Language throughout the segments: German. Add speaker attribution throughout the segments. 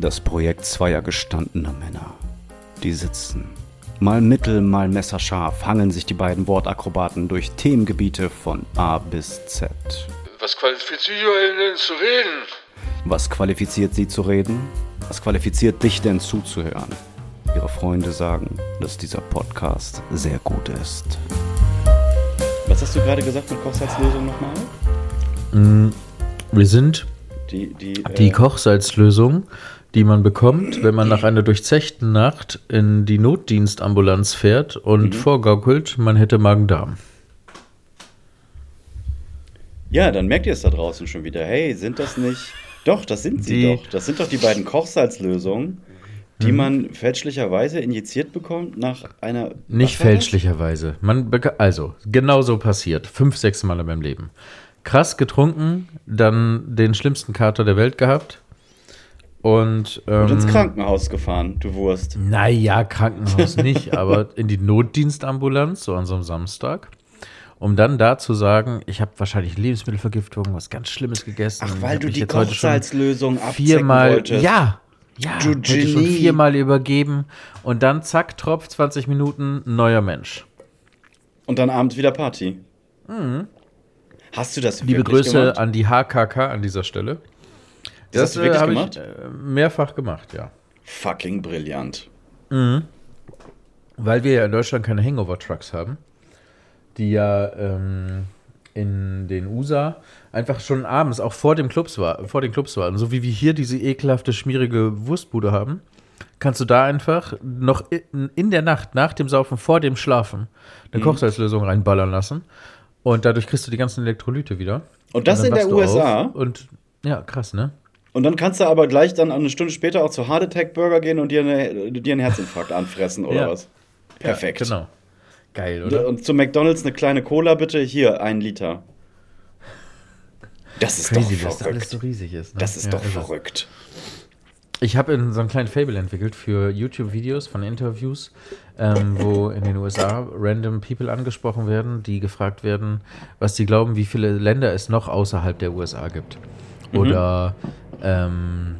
Speaker 1: Das Projekt zweier gestandener Männer. Die sitzen. Mal mittel, mal messerscharf hangeln sich die beiden Wortakrobaten durch Themengebiete von A bis Z.
Speaker 2: Was qualifiziert euch denn zu reden?
Speaker 1: Was qualifiziert sie zu reden? Was qualifiziert dich denn zuzuhören? Ihre Freunde sagen, dass dieser Podcast sehr gut ist. Was hast du gerade gesagt mit Kochsalzlösung nochmal?
Speaker 3: Mm, Wir sind
Speaker 1: Die, die,
Speaker 3: die
Speaker 1: äh,
Speaker 3: Kochsalzlösung, die man bekommt, wenn man nach einer durchzechten Nacht in die Notdienstambulanz fährt und vorgaukelt, man hätte Magen-Darm.
Speaker 1: Ja, dann merkt ihr es da draußen schon wieder. Hey, sind das nicht. Doch, das sind sie
Speaker 3: Die-
Speaker 1: doch. Das sind doch die beiden Kochsalzlösungen, die man fälschlicherweise injiziert bekommt nach einer.
Speaker 3: Nicht fälschlicherweise. Man also, genau so passiert. Fünf, sechs Mal in meinem Leben. Krass getrunken, dann den schlimmsten Kater der Welt gehabt. Und, ähm,
Speaker 1: Und ins Krankenhaus gefahren, du Wurst.
Speaker 3: Naja, Krankenhaus nicht, aber in die Notdienstambulanz, so an so einem Samstag. Um dann da zu sagen, ich habe wahrscheinlich Lebensmittelvergiftung, was ganz Schlimmes gegessen.
Speaker 1: Ach, weil du die Kochsalzlösung
Speaker 3: viermal,
Speaker 1: wolltest.
Speaker 3: ja, ja,
Speaker 1: Du
Speaker 3: hätte schon
Speaker 1: Genie.
Speaker 3: viermal übergeben und dann zack, Tropf, 20 Minuten, neuer Mensch.
Speaker 1: Und dann abends wieder Party. Hast du das
Speaker 3: Mhm. Liebe Grüße
Speaker 1: gemacht?
Speaker 3: an die HKK an dieser Stelle.
Speaker 1: Das hast du wirklich gemacht?
Speaker 3: Ich, äh, mehrfach gemacht, ja.
Speaker 1: Fucking brillant.
Speaker 3: Weil wir ja in Deutschland keine Hangover-Trucks haben, die ja ähm, in den USA einfach schon abends, auch vor, dem Clubs war, vor den Clubs waren, so wie wir hier diese ekelhafte, schmierige Wurstbude haben, kannst du da einfach noch in, in der Nacht, nach dem Saufen, vor dem Schlafen,
Speaker 1: Mhm.
Speaker 3: eine Kochsalzlösung reinballern lassen. Und dadurch kriegst du die ganzen Elektrolyte wieder.
Speaker 1: Und das
Speaker 3: dann
Speaker 1: in der USA?
Speaker 3: Und ja, krass, ne?
Speaker 1: Und dann kannst du aber gleich dann eine Stunde später auch zu Hard Attack Burger gehen und dir, eine, dir einen Herzinfarkt anfressen oder
Speaker 3: Ja.
Speaker 1: was? Perfekt.
Speaker 3: Ja, genau. Geil,
Speaker 1: Und,
Speaker 3: oder?
Speaker 1: und zu McDonalds eine kleine Cola bitte, hier, ein Liter. Das ist
Speaker 3: Crazy,
Speaker 1: doch
Speaker 3: dass das alles
Speaker 1: verrückt.
Speaker 3: so riesig ist. Ne?
Speaker 1: Das ist
Speaker 3: Ja,
Speaker 1: doch
Speaker 3: es.
Speaker 1: verrückt.
Speaker 3: Ich habe so einen kleinen Fable entwickelt für YouTube-Videos von Interviews, ähm, wo in den USA random People angesprochen werden, die gefragt werden, was sie glauben, wie viele Länder es noch außerhalb der USA gibt. Oder, ähm,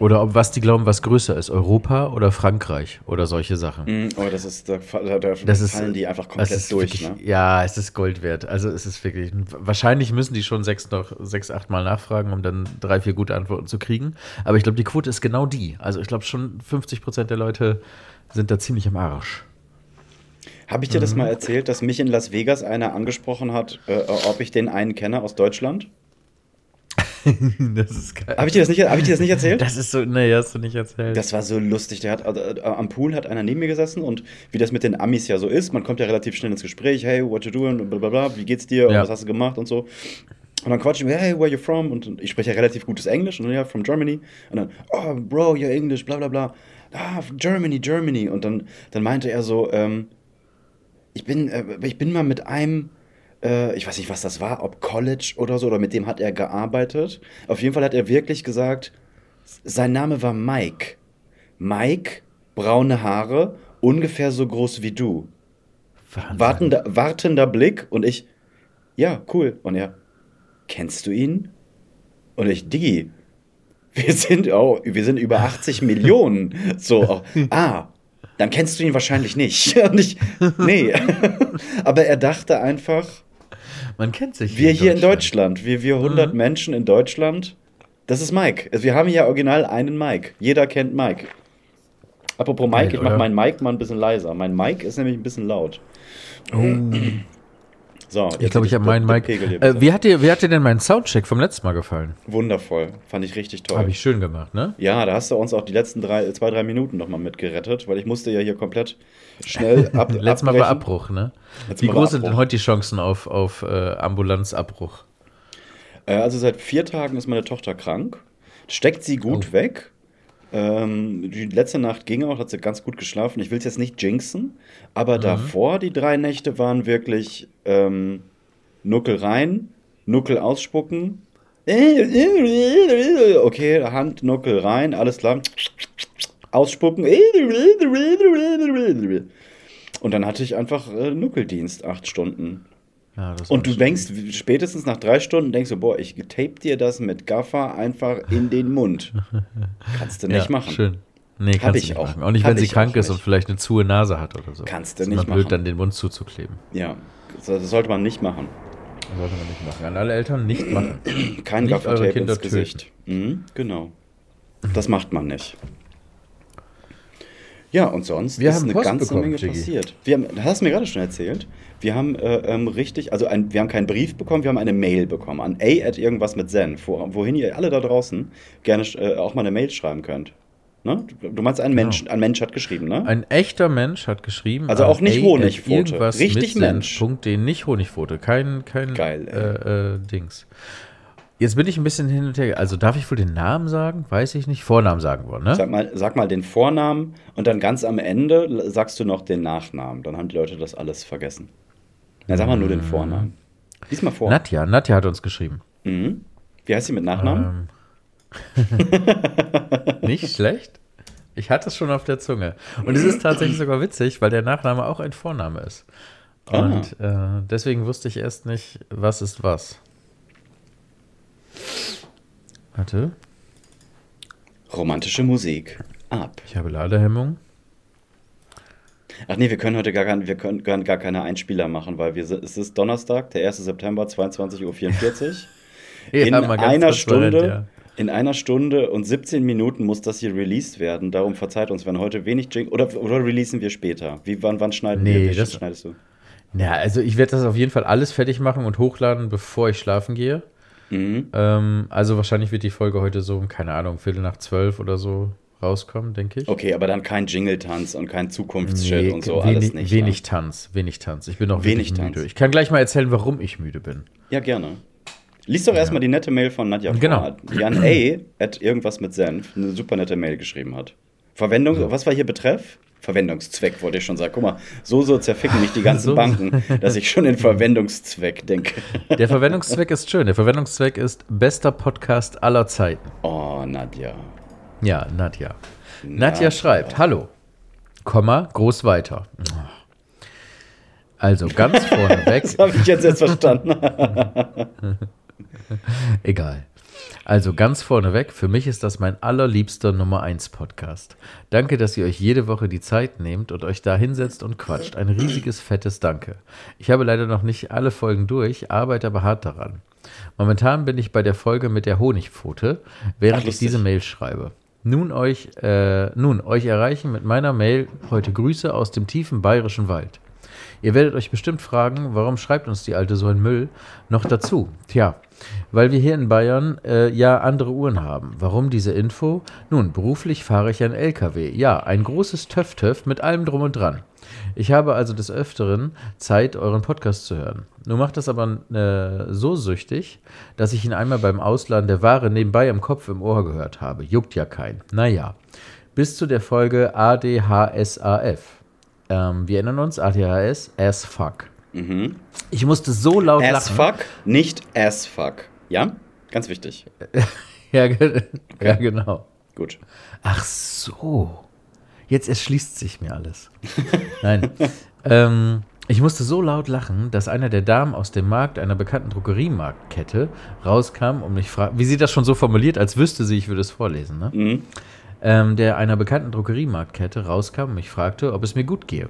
Speaker 3: oder ob, was die glauben, was größer ist, Europa oder Frankreich oder solche Sachen.
Speaker 1: Mm, Oh, das ist, da, da, da
Speaker 3: Das ist,
Speaker 1: fallen die einfach komplett
Speaker 3: ist
Speaker 1: durch,
Speaker 3: wirklich,
Speaker 1: ne?
Speaker 3: Ja, es ist Gold wert. Also es ist wirklich, wahrscheinlich müssen die schon sechs, noch, sechs, acht Mal nachfragen, um dann drei, vier gute Antworten zu kriegen. Aber ich glaube, die Quote ist genau die. Also ich glaube schon 50 Prozent der Leute sind da ziemlich am Arsch.
Speaker 1: Habe ich dir das
Speaker 3: Mhm.
Speaker 1: mal erzählt, dass mich in Las Vegas einer angesprochen hat, äh, ob ich den einen kenne aus Deutschland?
Speaker 3: das ist geil.
Speaker 1: Habe ich, dir das nicht- hab ich dir das nicht erzählt?
Speaker 3: Das ist so, nee, hast du nicht erzählt.
Speaker 1: Das war so lustig. Der hat also, äh, am Pool hat einer neben mir gesessen und wie das mit den Amis ja so ist, man kommt ja relativ schnell ins Gespräch, hey, what you doing, blablabla, wie geht's dir, und
Speaker 3: Ja.
Speaker 1: was hast du gemacht und so. Und dann quatschen wir, hey, where you from? Und ich spreche ja relativ gutes Englisch und dann, ja, from Germany. Und dann, oh, bro, you're English, bla bla bla. Ah, Germany, Germany. Und dann, dann meinte er so, ähm, ich bin, äh, ich bin mal mit einem, äh, ich weiß nicht, was das war, ob College oder so, oder mit dem hat er gearbeitet. Auf jeden Fall hat er wirklich gesagt, sein Name war Mike. Mike, braune Haare, ungefähr so groß wie du.
Speaker 3: Wahnsinn.
Speaker 1: Wartender, wartender Blick und ich, ja, cool. Und er, kennst du ihn? Und ich, Digi, wir sind, oh, wir sind über 80 Millionen. So, oh, ah, dann kennst du ihn wahrscheinlich nicht. Und ich, nee. Aber er dachte einfach,
Speaker 3: Man kennt sich.
Speaker 1: wir hier in Deutschland, wir, wir 100 Menschen in Deutschland, das ist Mike. Also wir haben hier original einen Mike. Jeder kennt Mike. Apropos Mike,
Speaker 3: Geil,
Speaker 1: ich mach
Speaker 3: oder?
Speaker 1: meinen Mike mal ein bisschen leiser. Mein Mike ist nämlich ein bisschen laut. So,
Speaker 3: Ich glaube, ich habe meinen Mike. Äh, wie, hat dir, wie hat dir denn mein Soundcheck vom letzten Mal gefallen?
Speaker 1: Wundervoll. Fand ich richtig toll.
Speaker 3: Habe ich schön gemacht, ne?
Speaker 1: Ja, da hast du uns auch die letzten drei, zwei, drei Minuten nochmal mitgerettet, weil ich musste ja hier komplett schnell ab.
Speaker 3: Letztes Mal war. Abbruch, ne?
Speaker 1: Letztes
Speaker 3: Wie groß sind denn heute die Chancen auf, auf äh, Ambulanzabbruch?
Speaker 1: Äh, also seit vier Tagen ist meine Tochter krank. Steckt sie gut
Speaker 3: Oh.
Speaker 1: weg. Ähm, die letzte Nacht ging auch, hat sie ganz gut geschlafen. Ich will es jetzt nicht jinxen, aber davor, die drei Nächte waren wirklich ähm, Nuckel rein, Nuckel ausspucken. Okay, Hand, Nuckel rein, alles klar. Ausspucken. Und dann hatte ich einfach äh, Nuckeldienst, acht Stunden.
Speaker 3: Ja, das
Speaker 1: Und du denkst spätestens nach drei Stunden, denkst du, boah, ich tape dir das mit Gaffer einfach in den Mund. Kannst du nicht
Speaker 3: ja,
Speaker 1: machen.
Speaker 3: Schön. Nee, kannst
Speaker 1: ich
Speaker 3: du nicht
Speaker 1: auch.
Speaker 3: machen. Auch nicht,
Speaker 1: Hab
Speaker 3: wenn sie krank ist und vielleicht eine zuhe Nase hat oder so.
Speaker 1: Kannst du nicht
Speaker 3: immer blöd,
Speaker 1: machen.
Speaker 3: dann den Mund zuzukleben.
Speaker 1: Ja, das sollte man nicht machen.
Speaker 3: Sollte man nicht machen. An alle Eltern nicht machen.
Speaker 1: Kein
Speaker 3: Nicht
Speaker 1: Gaffer
Speaker 3: eure
Speaker 1: Tape
Speaker 3: Kinder
Speaker 1: ins Gesicht. Mhm, genau. Das macht man nicht. Ja, und sonst
Speaker 3: Wir
Speaker 1: ist
Speaker 3: haben
Speaker 1: eine
Speaker 3: Post
Speaker 1: ganze
Speaker 3: bekommen,
Speaker 1: Menge
Speaker 3: Jiggy.
Speaker 1: passiert. Wir haben, das hast du mir gerade schon erzählt. Wir haben äh, ähm, richtig, also ein, wir haben keinen Brief bekommen, wir haben eine Mail bekommen an a at irgendwas mit zen, wo, wohin ihr alle da draußen gerne äh, auch mal eine Mail schreiben könnt. Ne? Du- meinst, ein,
Speaker 3: Genau.
Speaker 1: Mensch, ein Mensch hat geschrieben, ne?
Speaker 3: Ein echter Mensch hat geschrieben.
Speaker 1: Also auch nicht
Speaker 3: irgendwas
Speaker 1: Richtig Mensch.
Speaker 3: Punkt, den nicht Honigpfote. Kein, kein
Speaker 1: Geil,
Speaker 3: äh, äh, Dings. Jetzt bin ich ein bisschen hin und her. Also darf ich wohl den Namen sagen? Weiß ich nicht. Vornamen sagen wir, ne?
Speaker 1: Sag mal, sag mal den Vornamen und dann ganz am Ende sagst du noch den Nachnamen. Dann haben die Leute das alles vergessen. Na, sag mal nur den Vornamen. Lies mal vor.
Speaker 3: Nadja. Nadja hat uns geschrieben.
Speaker 1: Mhm. Wie heißt sie mit Nachnamen?
Speaker 3: Ähm. nicht schlecht. Ich hatte es schon auf der Zunge. Und es ist tatsächlich sogar witzig, weil der Nachname auch ein Vorname ist.
Speaker 1: Ah.
Speaker 3: Und äh, deswegen wusste ich erst nicht, was ist was. Warte,
Speaker 1: Romantische Musik. Ab.
Speaker 3: ich habe Ladehemmung.
Speaker 1: Ach nee, wir können heute gar, kein, wir können gar, keine Einspieler machen, weil wir, es ist Donnerstag, der 1. September, 22.44 Uhr. In
Speaker 3: Ja, ganz
Speaker 1: einer Stunde,
Speaker 3: ja.
Speaker 1: in einer Stunde und 17 Minuten muss das hier released werden. Darum verzeiht uns, wenn heute wenig Jing oder, oder releasen wir später. Wie, wann, wann schneiden
Speaker 3: Nee,
Speaker 1: wir? Wie
Speaker 3: das-
Speaker 1: schneidest du?
Speaker 3: Ja, also ich werde das auf jeden Fall alles fertig machen und hochladen, bevor ich schlafen gehe.
Speaker 1: Mhm.
Speaker 3: Ähm, also wahrscheinlich wird die Folge heute so, um, keine Ahnung, Viertel nach zwölf oder so rauskommen, denke ich.
Speaker 1: Okay, aber dann kein Jingle-Tanz und kein Zukunftschat
Speaker 3: Nee,
Speaker 1: und so,
Speaker 3: wenig,
Speaker 1: alles nicht.
Speaker 3: wenig
Speaker 1: ne?
Speaker 3: Tanz, wenig Tanz. Ich bin auch
Speaker 1: Wenig
Speaker 3: wenig müde.
Speaker 1: Tanz.
Speaker 3: Ich kann gleich mal erzählen, warum ich müde bin.
Speaker 1: Ja, gerne. Lies doch erstmal die nette Mail von Nadja
Speaker 3: Genau.
Speaker 1: vor, die an A at irgendwas mit Senf eine super nette Mail geschrieben hat. Verwendung, was war hier Betreff? Verwendungszweck, wollte ich schon sagen. Guck mal, so so zerficken mich die ganzen
Speaker 3: So-
Speaker 1: Banken, dass ich schon in Verwendungszweck denke.
Speaker 3: Der Verwendungszweck ist schön. Der Verwendungszweck ist bester Podcast aller Zeiten.
Speaker 1: Oh, Nadja.
Speaker 3: Ja, Nadja. Nadja schreibt, hallo, Komma, groß weiter. Also ganz vorneweg,
Speaker 1: Das habe ich jetzt erst verstanden.
Speaker 3: egal. Also ganz vorneweg, für mich ist das mein allerliebster Nummer 1 Podcast. Danke, dass ihr euch jede Woche die Zeit nehmt und euch da hinsetzt und quatscht. Ein riesiges, fettes Danke. Ich habe leider noch nicht alle Folgen durch, arbeite aber hart daran. Momentan bin ich bei der Folge mit der Honigpfote, während
Speaker 1: Ach,
Speaker 3: ich diese Mail schreibe. Nun euch, äh, nun euch erreichen mit meiner Mail heute Grüße aus dem tiefen bayerischen Wald. Ihr werdet euch bestimmt fragen, warum schreibt uns die Alte so ein Müll noch dazu? Tja, weil wir hier in Bayern äh, ja andere Uhren haben. Warum diese Info? Nun, beruflich fahre ich ein LKW. Ja, ein großes Töff-Töff mit allem drum und dran. Ich habe also des Öfteren Zeit, euren Podcast zu hören. Nun macht das aber äh, so süchtig, dass ich ihn einmal beim Ausladen der Ware nebenbei im Kopf im Ohr gehört habe. Juckt ja kein. Naja. Bis zu der Folge ADHSAF. Ähm, wir erinnern uns, ADHS, as fuck. Ich musste so laut
Speaker 1: Mhm. As
Speaker 3: lachen.
Speaker 1: fuck, nicht as fuck. Ja? Ganz wichtig.
Speaker 3: Ja, ge ja, genau.
Speaker 1: Gut.
Speaker 3: Ach so. Jetzt erschließt sich mir alles. Nein. ähm, ich musste so laut lachen, dass einer der Damen aus dem Markt einer bekannten Drogeriemarktkette rauskam und mich fragte, wie sie das schon so formuliert, als wüsste sie, ich würde es vorlesen, ne?
Speaker 1: Mhm.
Speaker 3: Ähm, der einer bekannten Drogeriemarktkette rauskam und mich fragte, ob es mir gut gehe.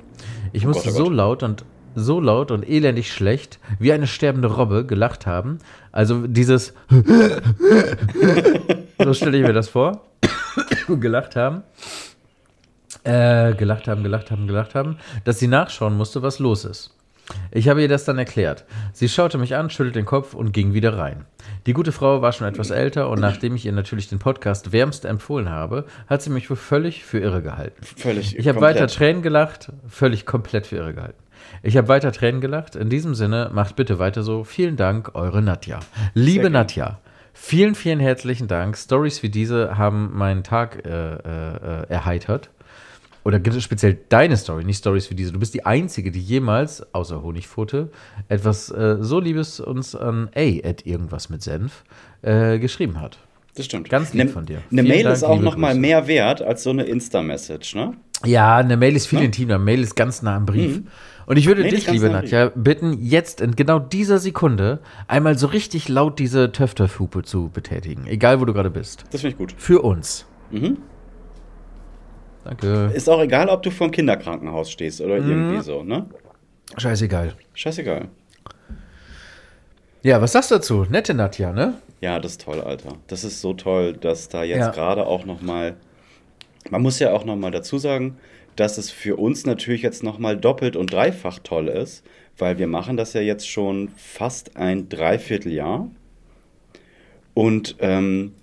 Speaker 3: Ich musste
Speaker 1: Gott, oh
Speaker 3: so
Speaker 1: Gott.
Speaker 3: laut und so laut und elendig schlecht wie eine sterbende Robbe gelacht haben. Also dieses so stelle ich mir das vor. gelacht haben. Äh, gelacht haben, gelacht haben, gelacht haben, dass sie nachschauen musste, was los ist. Ich habe ihr das dann erklärt. Sie schaute mich an, schüttelte den Kopf und ging wieder rein. Die gute Frau war schon etwas älter und nachdem ich ihr natürlich den Podcast wärmst empfohlen habe, hat sie mich wohl völlig für irre gehalten.
Speaker 1: Völlig.
Speaker 3: Ich habe weiter Tränen gelacht, völlig komplett für irre gehalten. Ich habe weiter Tränen gelacht. In diesem Sinne, macht bitte weiter so. Vielen Dank, eure Nadja. Liebe. Nadja, vielen, vielen herzlichen Dank. Stories wie diese haben meinen Tag äh, äh, erheitert. Oder gibt es speziell deine Story, nicht Stories wie diese. Du bist die Einzige, die jemals, außer Honigpfote, etwas äh, so Liebes uns an A at irgendwas mit Senf äh, geschrieben hat.
Speaker 1: Das stimmt.
Speaker 3: Ganz lieb
Speaker 1: Ne-
Speaker 3: von dir.
Speaker 1: Eine Mail
Speaker 3: Dank,
Speaker 1: ist auch
Speaker 3: liebe
Speaker 1: noch mal
Speaker 3: Grüße.
Speaker 1: mehr wert als so eine Insta-Message, ne?
Speaker 3: Ja, eine Mail ist viel
Speaker 1: Ja.
Speaker 3: intimer. Mail ist ganz nah am Brief.
Speaker 1: Mhm.
Speaker 3: Und ich würde
Speaker 1: das
Speaker 3: dich, liebe. Nadja, bitten, jetzt in genau dieser Sekunde einmal so richtig laut diese Töfterfupe zu betätigen. Egal, wo du gerade bist.
Speaker 1: Das finde ich gut.
Speaker 3: Für uns.
Speaker 1: Mhm.
Speaker 3: Danke.
Speaker 1: Ist auch egal, ob du vorm Kinderkrankenhaus stehst oder
Speaker 3: Mhm.
Speaker 1: irgendwie so, ne?
Speaker 3: Scheißegal.
Speaker 1: Scheißegal.
Speaker 3: Ja, was sagst du dazu? Nette Nadja, ne?
Speaker 1: Ja, das ist toll, Alter. Das ist so toll, dass da jetzt
Speaker 3: Ja.
Speaker 1: gerade auch noch mal man muss ja auch noch mal dazu sagen, dass es für uns natürlich jetzt noch mal doppelt und dreifach toll ist, weil wir machen das ja jetzt schon fast ein Dreivierteljahr und ähm,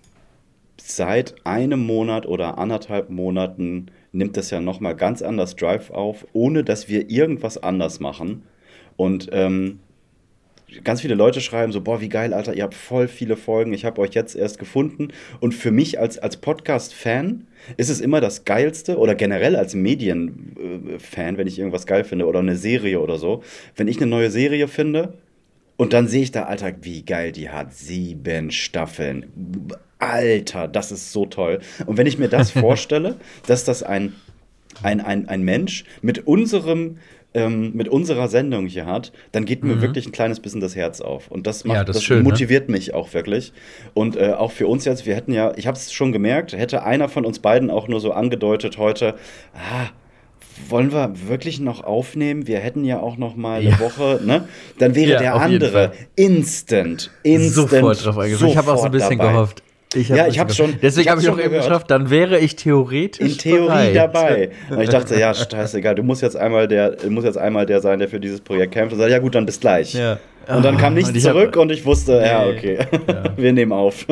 Speaker 1: seit einem Monat oder anderthalb Monaten nimmt das ja noch mal ganz anders Drive auf, ohne dass wir irgendwas anders machen und ähm, ganz viele Leute schreiben so, boah, wie geil, Alter, ihr habt voll viele Folgen, ich habe euch jetzt erst gefunden. Und für mich als, als Podcast-Fan ist es immer das Geilste oder generell als Medien-Fan, wenn ich irgendwas geil finde oder eine Serie oder so, wenn ich eine neue Serie finde und dann sehe ich da, Alter, wie geil die hat, sieben Staffeln. Alter, das ist so toll. Und wenn ich mir das vorstelle, dass das ein, ein, ein, ein Mensch mit unserem ähm, mit unserer Sendung hier hat, dann geht mir wirklich ein kleines bisschen das Herz auf. Und das, macht,
Speaker 3: Ja, das
Speaker 1: das,
Speaker 3: schön, ne?
Speaker 1: motiviert mich auch wirklich. Und äh, auch für uns jetzt, wir hätten ja, ich habe es schon gemerkt, hätte einer von uns beiden auch nur so angedeutet heute, ah, wollen wir wirklich noch aufnehmen? Wir hätten ja auch noch mal eine
Speaker 3: Ja.
Speaker 1: Woche, ne? Dann wäre
Speaker 3: Ja,
Speaker 1: der andere instant, instant
Speaker 3: Sofort drauf eingeschlagen. Ich habe auch so ein bisschen
Speaker 1: dabei.
Speaker 3: gehofft. Ich hab
Speaker 1: Ja, ich
Speaker 3: gehofft.
Speaker 1: schon-
Speaker 3: Deswegen habe ich auch
Speaker 1: schon
Speaker 3: eben
Speaker 1: gehört.
Speaker 3: geschafft, dann wäre ich theoretisch
Speaker 1: in Theorie
Speaker 3: bereit.
Speaker 1: dabei. Und ich dachte, ja, scheißegal, du musst jetzt einmal der, muss jetzt einmal der sein, der für dieses Projekt kämpft und sagt, ja gut, dann bis gleich.
Speaker 3: Ja.
Speaker 1: Und dann kam
Speaker 3: Ah,
Speaker 1: nichts
Speaker 3: und ich hab-
Speaker 1: zurück und ich wusste, ja,
Speaker 3: Nee.
Speaker 1: okay,
Speaker 3: Ja.
Speaker 1: wir nehmen auf.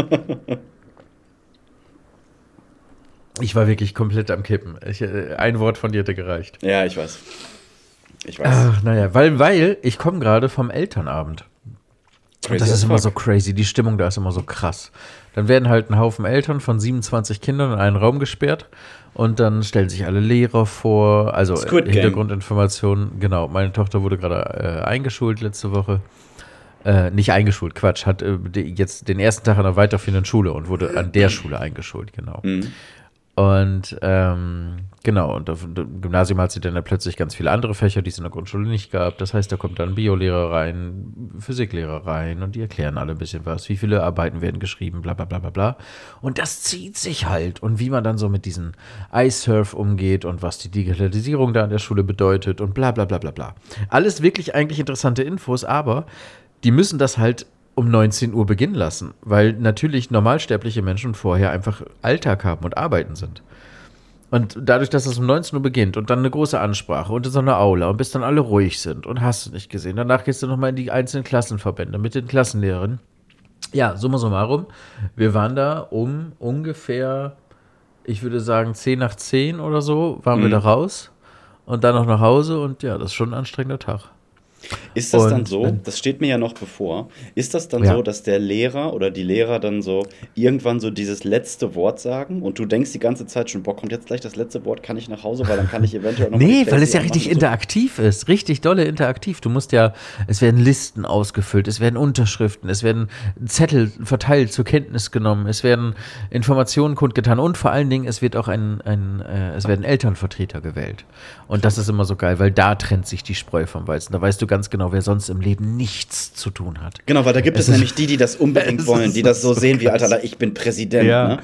Speaker 3: Ich war wirklich komplett am Kippen. Ich, äh, ein Wort von dir hätte gereicht.
Speaker 1: ja, ich weiß. Ich weiß.
Speaker 3: Ach, naja, weil, weil ich komme gerade vom Elternabend. Und das
Speaker 1: as
Speaker 3: ist immer so crazy. Die Stimmung da ist immer so krass. Dann werden halt ein Haufen Eltern von 27 Kindern in einen Raum gesperrt und dann stellen sich alle Lehrer vor. Also. Hintergrundinformationen. Genau. Meine Tochter wurde gerade äh, eingeschult letzte Woche. Äh, nicht eingeschult, Quatsch. Hat äh, jetzt den ersten Tag an einer weiterführenden Schule und wurde an der Schule eingeschult, genau.
Speaker 1: Mhm.
Speaker 3: Und ähm, genau, und auf dem Gymnasium hat sie dann plötzlich ganz viele andere Fächer, die es in der Grundschule nicht gab. Das heißt, da kommt dann Biolehrer rein, Physiklehrer rein und die erklären alle ein bisschen was. Wie viele Arbeiten werden geschrieben, bla bla bla bla bla. Und das zieht sich halt. Und wie man dann so mit diesem iSurf umgeht und was die Digitalisierung da an der Schule bedeutet und bla bla bla bla bla. Alles wirklich eigentlich interessante Infos, aber die müssen das halt um 19 Uhr beginnen lassen, weil natürlich normalsterbliche Menschen vorher einfach Alltag haben und arbeiten sind. Und dadurch, dass es um 19 Uhr beginnt und dann eine große Ansprache und in so einer Aula und bis dann alle ruhig sind und hast du nicht gesehen, danach gehst du nochmal in die einzelnen Klassenverbände mit den Klassenlehrern. Ja, summa summarum, wir waren da um ungefähr, ich würde sagen 10 nach 10 oder so, waren wir
Speaker 1: Mhm.
Speaker 3: da raus und dann noch nach Hause und ja, das ist schon ein anstrengender Tag.
Speaker 1: Ist das dann
Speaker 3: Und
Speaker 1: so,
Speaker 3: wenn-
Speaker 1: das steht mir ja noch bevor, ist das dann
Speaker 3: Ja.
Speaker 1: so, dass der Lehrer oder die Lehrer dann so irgendwann so dieses letzte Wort sagen und du denkst die ganze Zeit schon, boah, kommt jetzt gleich das letzte Wort, kann ich nach Hause, weil dann kann ich eventuell noch
Speaker 3: Nee, weil es ja richtig
Speaker 1: und so.
Speaker 3: interaktiv ist. Richtig dolle interaktiv. Du musst ja, es werden Listen ausgefüllt, es werden Unterschriften, es werden Zettel verteilt, zur Kenntnis genommen, es werden Informationen kundgetan und vor allen Dingen, es wird auch ein, ein äh, es werden Elternvertreter gewählt. Und das ist immer so geil, weil da trennt sich die Spreu vom Weizen. Da weißt du ganz genau, wer sonst im Leben nichts zu tun hat.
Speaker 1: Genau, weil da gibt es,
Speaker 3: Es
Speaker 1: nämlich die, die das unbedingt wollen, die das so
Speaker 3: so
Speaker 1: sehen wie,
Speaker 3: krass.
Speaker 1: Alter, ich bin Präsident.
Speaker 3: Ja.
Speaker 1: Ne?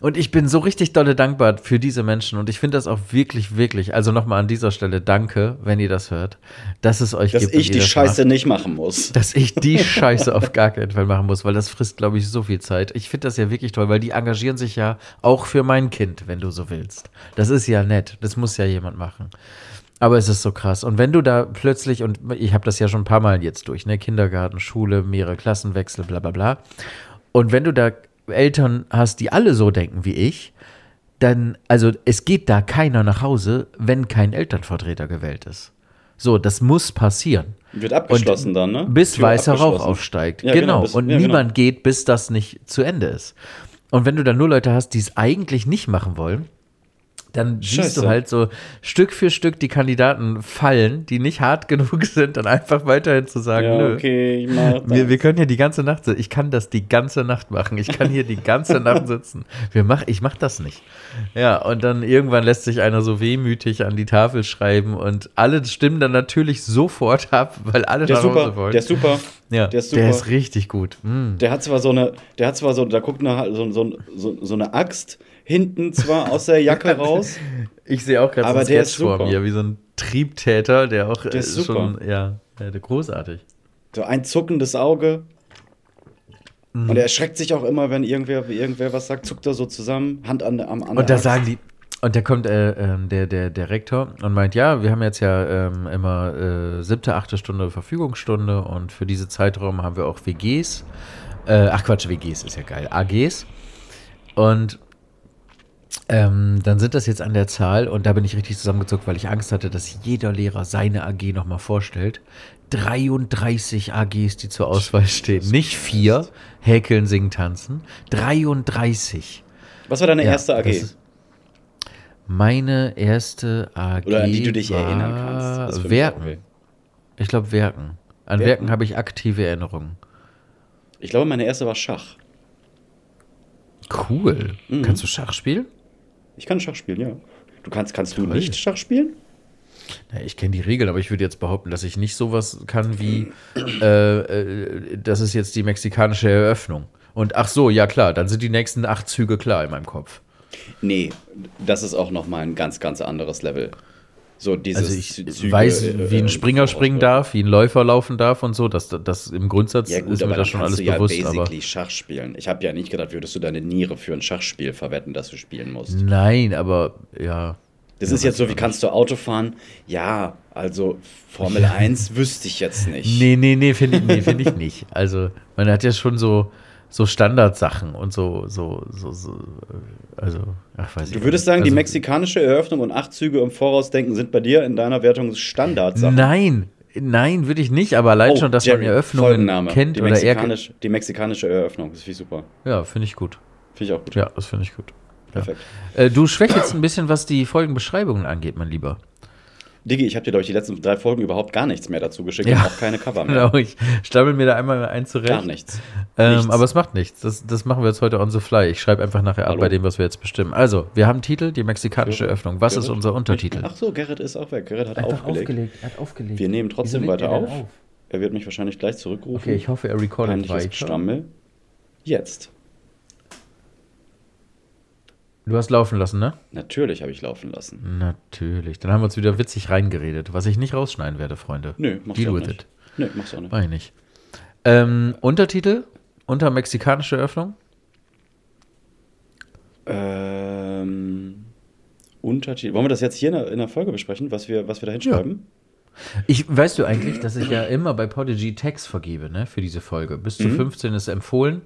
Speaker 3: Und ich bin so richtig dolle dankbar für diese Menschen und ich finde das auch wirklich, wirklich, also nochmal an dieser Stelle danke, wenn ihr das hört, dass es euch
Speaker 1: Dass
Speaker 3: gibt. und
Speaker 1: ich die Scheiße
Speaker 3: macht.
Speaker 1: nicht machen muss.
Speaker 3: dass ich die Scheiße auf gar keinen Fall machen muss, weil das frisst, glaube ich, so viel Zeit. Ich finde das ja wirklich toll, weil die engagieren sich ja auch für mein Kind, wenn du so willst. Das ist ja nett. Das muss ja jemand machen. Aber es ist so krass. Und wenn du da plötzlich, und ich habe das ja schon ein paar Mal jetzt durch, ne, Kindergarten, Schule, mehrere Klassenwechsel, bla bla bla. Und wenn du da Eltern hast, die alle so denken wie ich, dann, also es geht da keiner nach Hause, wenn kein Elternvertreter gewählt ist. So, das muss passieren.
Speaker 1: Wird abgeschlossen dann, ne?
Speaker 3: Bis
Speaker 1: Tür
Speaker 3: weißer Rauch aufsteigt.
Speaker 1: Ja,
Speaker 3: genau.
Speaker 1: bis-
Speaker 3: Und
Speaker 1: ja, genau.
Speaker 3: niemand geht, bis das nicht zu Ende ist. Und wenn du dann nur Leute hast, die es eigentlich nicht machen wollen, dann siehst
Speaker 1: Scheiße.
Speaker 3: du halt so Stück für Stück die Kandidaten fallen, die nicht hart genug sind, dann einfach weiterhin zu sagen,
Speaker 1: Ja,
Speaker 3: nö.
Speaker 1: okay, ich mach
Speaker 3: Wir,
Speaker 1: das.
Speaker 3: wir können hier die ganze Nacht sitzen. Ich kann das die ganze Nacht machen. Ich kann hier die ganze Nacht sitzen. Wir mach, ich mach das nicht. Ja, und dann irgendwann lässt sich einer so wehmütig an die Tafel schreiben und alle stimmen dann natürlich sofort ab, weil alle
Speaker 1: Der
Speaker 3: nach
Speaker 1: super,
Speaker 3: Hause wollen.
Speaker 1: der ist super.
Speaker 3: ja,
Speaker 1: der ist super.
Speaker 3: Der ist richtig gut. Mm.
Speaker 1: Der hat zwar so eine, der hat zwar so, da guckt eine, so, so, so eine Axt hinten zwar aus der Jacke raus.
Speaker 3: Ich sehe auch gerade so
Speaker 1: Aber
Speaker 3: einen
Speaker 1: der ist
Speaker 3: Sketch vor mir, wie so ein Triebtäter, der auch
Speaker 1: Der
Speaker 3: äh,
Speaker 1: ist super.
Speaker 3: schon, ja, ja, der großartig.
Speaker 1: So ein zuckendes Auge.
Speaker 3: Mhm.
Speaker 1: Und er erschreckt sich auch immer, wenn irgendwer, irgendwer was sagt, zuckt er so zusammen, Hand an, am an
Speaker 3: Und da sagen die, und da kommt äh, ähm, der, der, der Rektor und meint, ja, wir haben jetzt ja ähm, immer äh, siebte, achte Stunde Verfügungsstunde und für diese Zeitraum haben wir auch WGs. Äh, ach Quatsch, WGs ist ja geil. AGs. Und ähm, dann sind das jetzt an der Zahl und da bin ich richtig zusammengezuckt, weil ich Angst hatte, dass jeder Lehrer seine AG nochmal vorstellt. 33 AGs, die zur Auswahl stehen. Nicht vier, häkeln, singen, tanzen. 33.
Speaker 1: Was war deine
Speaker 3: Ja,
Speaker 1: erste AG?
Speaker 3: Meine erste AG.
Speaker 1: Oder an die du dich erinnern kannst.
Speaker 3: Werken. Ich glaube Werken. An
Speaker 1: Werken?
Speaker 3: Werken habe ich aktive Erinnerungen.
Speaker 1: Ich glaube, meine erste war Schach.
Speaker 3: Cool.
Speaker 1: Mhm.
Speaker 3: Kannst du Schach spielen?
Speaker 1: Ich kann Schach spielen, ja. Du kannst, kannst du nicht Schach spielen?
Speaker 3: Ja, ich kenne die Regeln, aber ich würde jetzt behaupten, dass ich nicht sowas kann wie, äh, äh, das ist jetzt die mexikanische Eröffnung. Und ach so, ja klar, dann sind die nächsten acht Züge klar in meinem Kopf.
Speaker 1: Nee, das ist auch nochmal ein ganz, ganz anderes Level. So dieses
Speaker 3: Also ich
Speaker 1: Züge,
Speaker 3: weiß,
Speaker 1: äh,
Speaker 3: wie ein
Speaker 1: äh,
Speaker 3: Springer springen
Speaker 1: vorausbauen.
Speaker 3: darf, wie ein Läufer laufen darf und so. Das, das im Grundsatz
Speaker 1: Ja gut,
Speaker 3: ist mir
Speaker 1: aber
Speaker 3: das schon alles
Speaker 1: du ja
Speaker 3: bewusst. aber
Speaker 1: basically Schach spielen. Ich habe ja nicht gedacht, würdest du deine Niere für ein Schachspiel verwetten, das du spielen musst.
Speaker 3: Nein, aber ja.
Speaker 1: Das
Speaker 3: Ja,
Speaker 1: ist jetzt so, wie kannst du Auto fahren? Ja, also Formel 1 wüsste ich jetzt nicht.
Speaker 3: Nee, nee, nee, finde ich, nee, find ich nicht. Also, man hat ja schon so, so Standardsachen und so, so, so, so äh, also, ach, weiß ich
Speaker 1: Du würdest sagen,
Speaker 3: also,
Speaker 1: die mexikanische Eröffnung und acht Züge im Voraus denken sind bei dir in deiner Wertung Standardsachen.
Speaker 3: Nein, nein, würde ich nicht, aber allein schon, dass man
Speaker 1: Oh, Jerry,
Speaker 3: Eröffnungen
Speaker 1: Folgenname.
Speaker 3: kennt
Speaker 1: die
Speaker 3: oder er
Speaker 1: mexikanisch, Die mexikanische Eröffnung, das finde ich super.
Speaker 3: Ja, finde ich gut.
Speaker 1: Finde ich auch gut.
Speaker 3: Ja, das finde ich gut.
Speaker 1: Perfekt.
Speaker 3: Äh, du schwächelst ein bisschen, was die Folgenbeschreibungen angeht, mein Lieber.
Speaker 1: Diggi, ich habe dir, glaube ich, die letzten drei Folgen überhaupt gar nichts mehr dazu geschickt
Speaker 3: Ja.
Speaker 1: und auch keine Cover mehr.
Speaker 3: Genau, ich stammel mir da einmal ein zurecht.
Speaker 1: Gar nichts.
Speaker 3: Ähm,
Speaker 1: Nichts.
Speaker 3: aber es macht nichts. Das, das machen wir jetzt heute on the fly. Ich schreibe einfach nachher ab
Speaker 1: Hallo?
Speaker 3: bei dem, was wir jetzt bestimmen. Also, wir haben Titel, die mexikanische
Speaker 1: Gerrit?
Speaker 3: Öffnung. Was ist
Speaker 1: Gerrit?
Speaker 3: unser Untertitel?
Speaker 1: Ach so, Gerrit ist auch weg. Gerrit hat aufgelegt.
Speaker 3: er hat aufgelegt.
Speaker 1: Wir nehmen trotzdem weiter
Speaker 3: er denn
Speaker 1: auf. Er wird mich wahrscheinlich gleich zurückrufen.
Speaker 3: Okay, ich hoffe, er recordet
Speaker 1: Peinliches
Speaker 3: weiter.
Speaker 1: Gestammel. Jetzt.
Speaker 3: Du hast laufen lassen, ne?
Speaker 1: Natürlich habe ich laufen lassen.
Speaker 3: Natürlich. Dann haben wir uns wieder witzig reingeredet, was ich nicht rausschneiden werde, Freunde.
Speaker 1: Nö, machst
Speaker 3: Deal
Speaker 1: auch
Speaker 3: with
Speaker 1: nicht.
Speaker 3: it.
Speaker 1: Nö, machst du auch nicht.
Speaker 3: Mach ich nicht. Ähm, Untertitel? Unter mexikanische Öffnung?
Speaker 1: Ähm, Untertitel. Wollen wir das jetzt hier in der, in der Folge besprechen, was wir, was wir da hinschreiben?
Speaker 3: Ich, weißt du eigentlich, dass ich ja immer bei Podigy Tags vergebe, ne, für diese Folge. Bis
Speaker 1: Mhm.
Speaker 3: zu 15 ist empfohlen,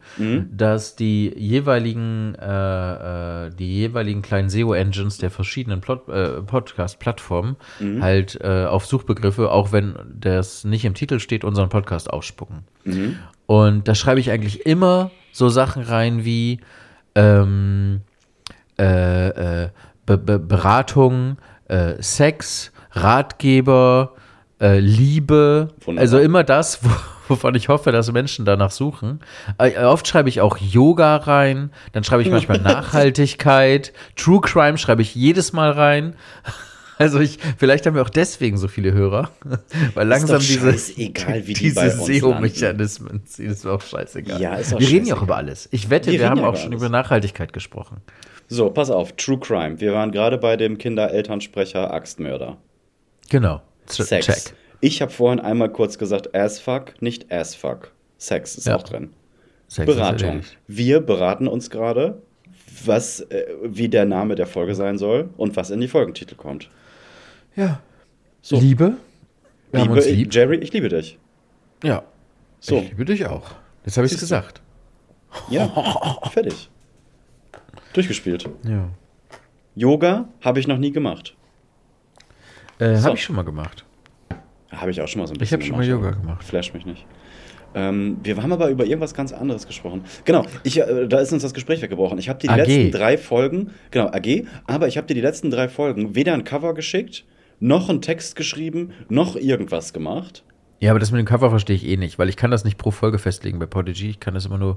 Speaker 3: dass die jeweiligen, äh, äh, die jeweiligen kleinen SEO-Engines der verschiedenen Plot, äh, Podcast-Plattformen
Speaker 1: Mhm.
Speaker 3: halt äh, auf Suchbegriffe, auch wenn das nicht im Titel steht, unseren Podcast ausspucken.
Speaker 1: Mhm.
Speaker 3: Und da schreibe ich eigentlich immer so Sachen rein wie ähm, äh, äh, Be Be Beratung, Sex, Ratgeber, äh, Liebe.
Speaker 1: Wunderbar.
Speaker 3: Also immer das, wo, wovon ich hoffe, dass Menschen danach suchen. Äh, oft schreibe ich auch Yoga rein, dann schreibe ich manchmal Nachhaltigkeit, True Crime schreibe ich jedes Mal rein. Also ich, vielleicht haben wir auch deswegen so viele Hörer, weil langsam diese,
Speaker 1: wie die
Speaker 3: diese SEO-Mechanismen. Das ist mir auch scheißegal.
Speaker 1: Ja, ist auch
Speaker 3: wir reden ja auch über alles. Ich wette,
Speaker 1: Wir
Speaker 3: wir, haben
Speaker 1: ja
Speaker 3: auch schon
Speaker 1: alles.
Speaker 3: über Nachhaltigkeit gesprochen.
Speaker 1: So, pass auf. True Crime. Wir waren gerade bei dem Kinder-Elternsprecher Axtmörder.
Speaker 3: Genau.
Speaker 1: Sex.
Speaker 3: Check.
Speaker 1: Ich habe vorhin einmal kurz gesagt Assfuck, nicht Assfuck. Sex ist
Speaker 3: Ja.
Speaker 1: auch drin.
Speaker 3: Sex
Speaker 1: Beratung. Wir beraten uns gerade, was, äh, wie der Name der Folge sein soll und was in die Folgentitel kommt.
Speaker 3: Ja.
Speaker 1: So.
Speaker 3: Liebe. Wir
Speaker 1: Liebe,
Speaker 3: lieb.
Speaker 1: Jerry, ich liebe dich.
Speaker 3: Ja.
Speaker 1: So.
Speaker 3: Ich liebe dich auch. Jetzt habe ich es gesagt.
Speaker 1: Ja, fertig. Durchgespielt.
Speaker 3: Ja.
Speaker 1: Yoga habe ich noch nie gemacht.
Speaker 3: Äh,
Speaker 1: So.
Speaker 3: Habe ich schon mal gemacht.
Speaker 1: Habe ich auch schon mal so ein
Speaker 3: Ich
Speaker 1: bisschen
Speaker 3: habe schon mal Yoga gemacht.
Speaker 1: Flash mich nicht. Ähm, wir haben aber über irgendwas ganz anderes gesprochen. Genau, ich, äh, da ist uns das Gespräch weggebrochen. Ich habe dir die
Speaker 3: AG.
Speaker 1: letzten drei Folgen, genau, AG, aber ich habe dir die letzten drei Folgen weder ein Cover geschickt, noch einen Text geschrieben, noch irgendwas gemacht.
Speaker 3: Ja, aber das mit dem Cover verstehe ich eh nicht, weil ich kann das nicht pro Folge festlegen bei Podigy. Ich kann das immer nur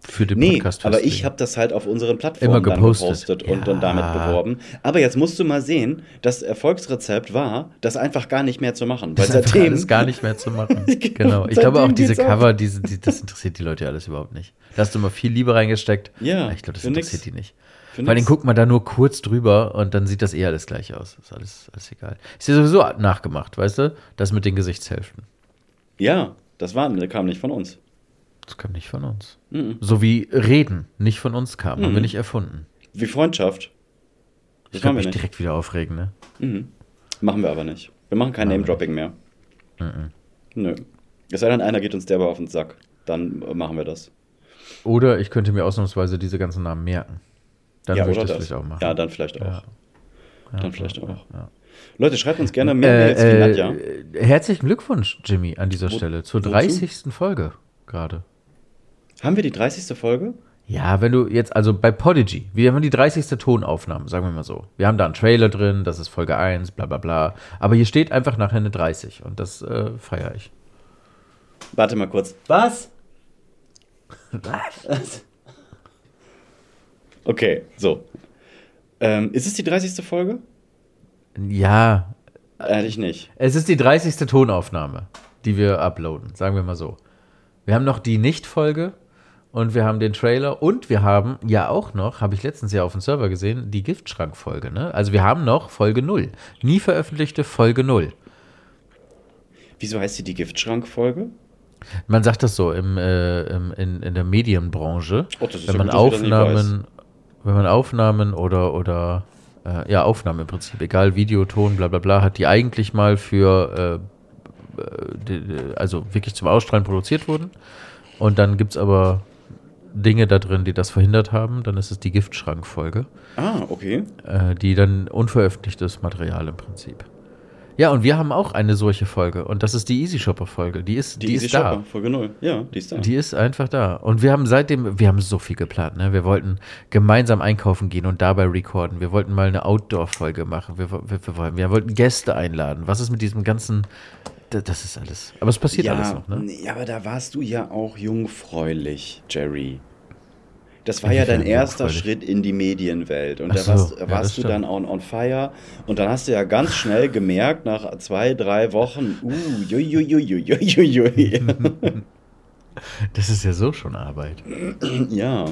Speaker 3: für den
Speaker 1: Nee,
Speaker 3: Podcast
Speaker 1: aber ich habe das halt auf unseren Plattformen
Speaker 3: Immer gepostet.
Speaker 1: gepostet und dann
Speaker 3: Ja.
Speaker 1: damit beworben. Aber jetzt musst du mal sehen, das Erfolgsrezept war, das einfach gar nicht mehr zu machen. Weil
Speaker 3: das ist einfach
Speaker 1: seitdem
Speaker 3: alles gar nicht mehr zu machen.
Speaker 1: Genau.
Speaker 3: Ich glaube auch diese. Cover, diese, die, das interessiert die Leute alles überhaupt nicht. Da hast du mal viel Liebe reingesteckt.
Speaker 1: Ja,
Speaker 3: Ich glaube, das interessiert
Speaker 1: nix.
Speaker 3: die nicht. Vor allem
Speaker 1: nix.
Speaker 3: guckt man da nur kurz drüber und dann sieht das eh alles gleich aus. Ist alles, alles egal. Ist ja sowieso nachgemacht, weißt du? Das mit den Gesichtshälften.
Speaker 1: Ja, das war, das kam nicht von uns.
Speaker 3: Das kam nicht von uns.
Speaker 1: Mhm.
Speaker 3: So wie Reden nicht von uns kam. Haben wir nicht erfunden.
Speaker 1: Wie Freundschaft.
Speaker 3: Ich
Speaker 1: Das
Speaker 3: kann
Speaker 1: machen wir
Speaker 3: mich
Speaker 1: nicht.
Speaker 3: direkt wieder aufregen, ne?
Speaker 1: Mhm. Machen wir aber nicht. Wir machen kein Name-Dropping mehr.
Speaker 3: Mhm.
Speaker 1: Nö. Es sei denn, einer geht uns derbe auf den Sack. Dann äh, machen wir das.
Speaker 3: Oder ich könnte mir ausnahmsweise diese ganzen Namen merken. Dann würde ich das, vielleicht auch machen.
Speaker 1: Ja, dann vielleicht auch.
Speaker 3: Ja.
Speaker 1: dann vielleicht auch.
Speaker 3: ja.
Speaker 1: Leute, schreibt uns gerne mehr Mails wie Nadja.
Speaker 3: äh, herzlichen Glückwunsch, Jimmy, an dieser
Speaker 1: Wo-
Speaker 3: Stelle zur
Speaker 1: wozu?
Speaker 3: 30. Folge gerade.
Speaker 1: Haben wir die 30. Folge?
Speaker 3: Ja, wenn du jetzt, also bei Podigy, wir haben die 30. Tonaufnahme, sagen wir mal so. Wir haben da einen Trailer drin, das ist Folge 1, bla bla bla. Aber hier steht einfach nachher eine 30 und das äh, feiere ich.
Speaker 1: Warte mal kurz. Was?
Speaker 3: Was?
Speaker 1: Okay, so. Ähm, ist es die 30. Folge?
Speaker 3: Ja,
Speaker 1: Ehrlich nicht.
Speaker 3: es ist die 30. Tonaufnahme, die wir uploaden, sagen wir mal so. Wir haben noch die Nicht-Folge und wir haben den Trailer und wir haben ja auch noch, habe ich letztens ja auf dem Server gesehen, die Giftschrank-Folge. Ne? Also wir haben noch Folge 0. Nie veröffentlichte Folge 0.
Speaker 1: Wieso heißt sie die Giftschrank-Folge?
Speaker 3: Man sagt das so im, äh, im, in, in der Medienbranche.
Speaker 1: Oh, das ist
Speaker 3: wenn
Speaker 1: ja
Speaker 3: man
Speaker 1: gut,
Speaker 3: Aufnahmen, wenn man Aufnahmen oder, oder äh, ja, Aufnahmen im Prinzip, egal Video, Ton, bla bla bla, hat, die eigentlich mal für äh, äh, die- also wirklich zum Ausstrahlen produziert wurden. Und dann gibt es aber Dinge da drin, die das verhindert haben. Dann ist es die Giftschrank-Folge,
Speaker 1: Ah, okay.
Speaker 3: äh, die dann unveröffentlichtes Material im Prinzip. Ja, und wir haben auch eine solche Folge. Und das ist die Easy Shopper-Folge. Die ist, die,
Speaker 1: Die, Easy
Speaker 3: ist da.
Speaker 1: Shopper, Folge 0. Ja, die ist da.
Speaker 3: Die ist einfach da. Und wir haben seitdem, wir haben so viel geplant. Ne? Wir wollten gemeinsam einkaufen gehen und dabei recorden. Wir wollten mal eine Outdoor-Folge machen. Wir, wir, wir, wollten- wir wollten Gäste einladen. Was ist mit diesem ganzen, da- das ist alles. Aber es passiert alles noch. Ne?
Speaker 1: nee, aber da warst du ja auch jungfräulich, Jerry. Das war ja dein erster? Schritt in die Medienwelt. Und
Speaker 3: Ach
Speaker 1: da
Speaker 3: so,
Speaker 1: warst,
Speaker 3: ja,
Speaker 1: warst du
Speaker 3: stimmt.
Speaker 1: dann on, on fire. Und dann hast du ja ganz schnell gemerkt, nach zwei, drei Wochen, uh, jui.
Speaker 3: Das ist ja so schon Arbeit.
Speaker 1: ja.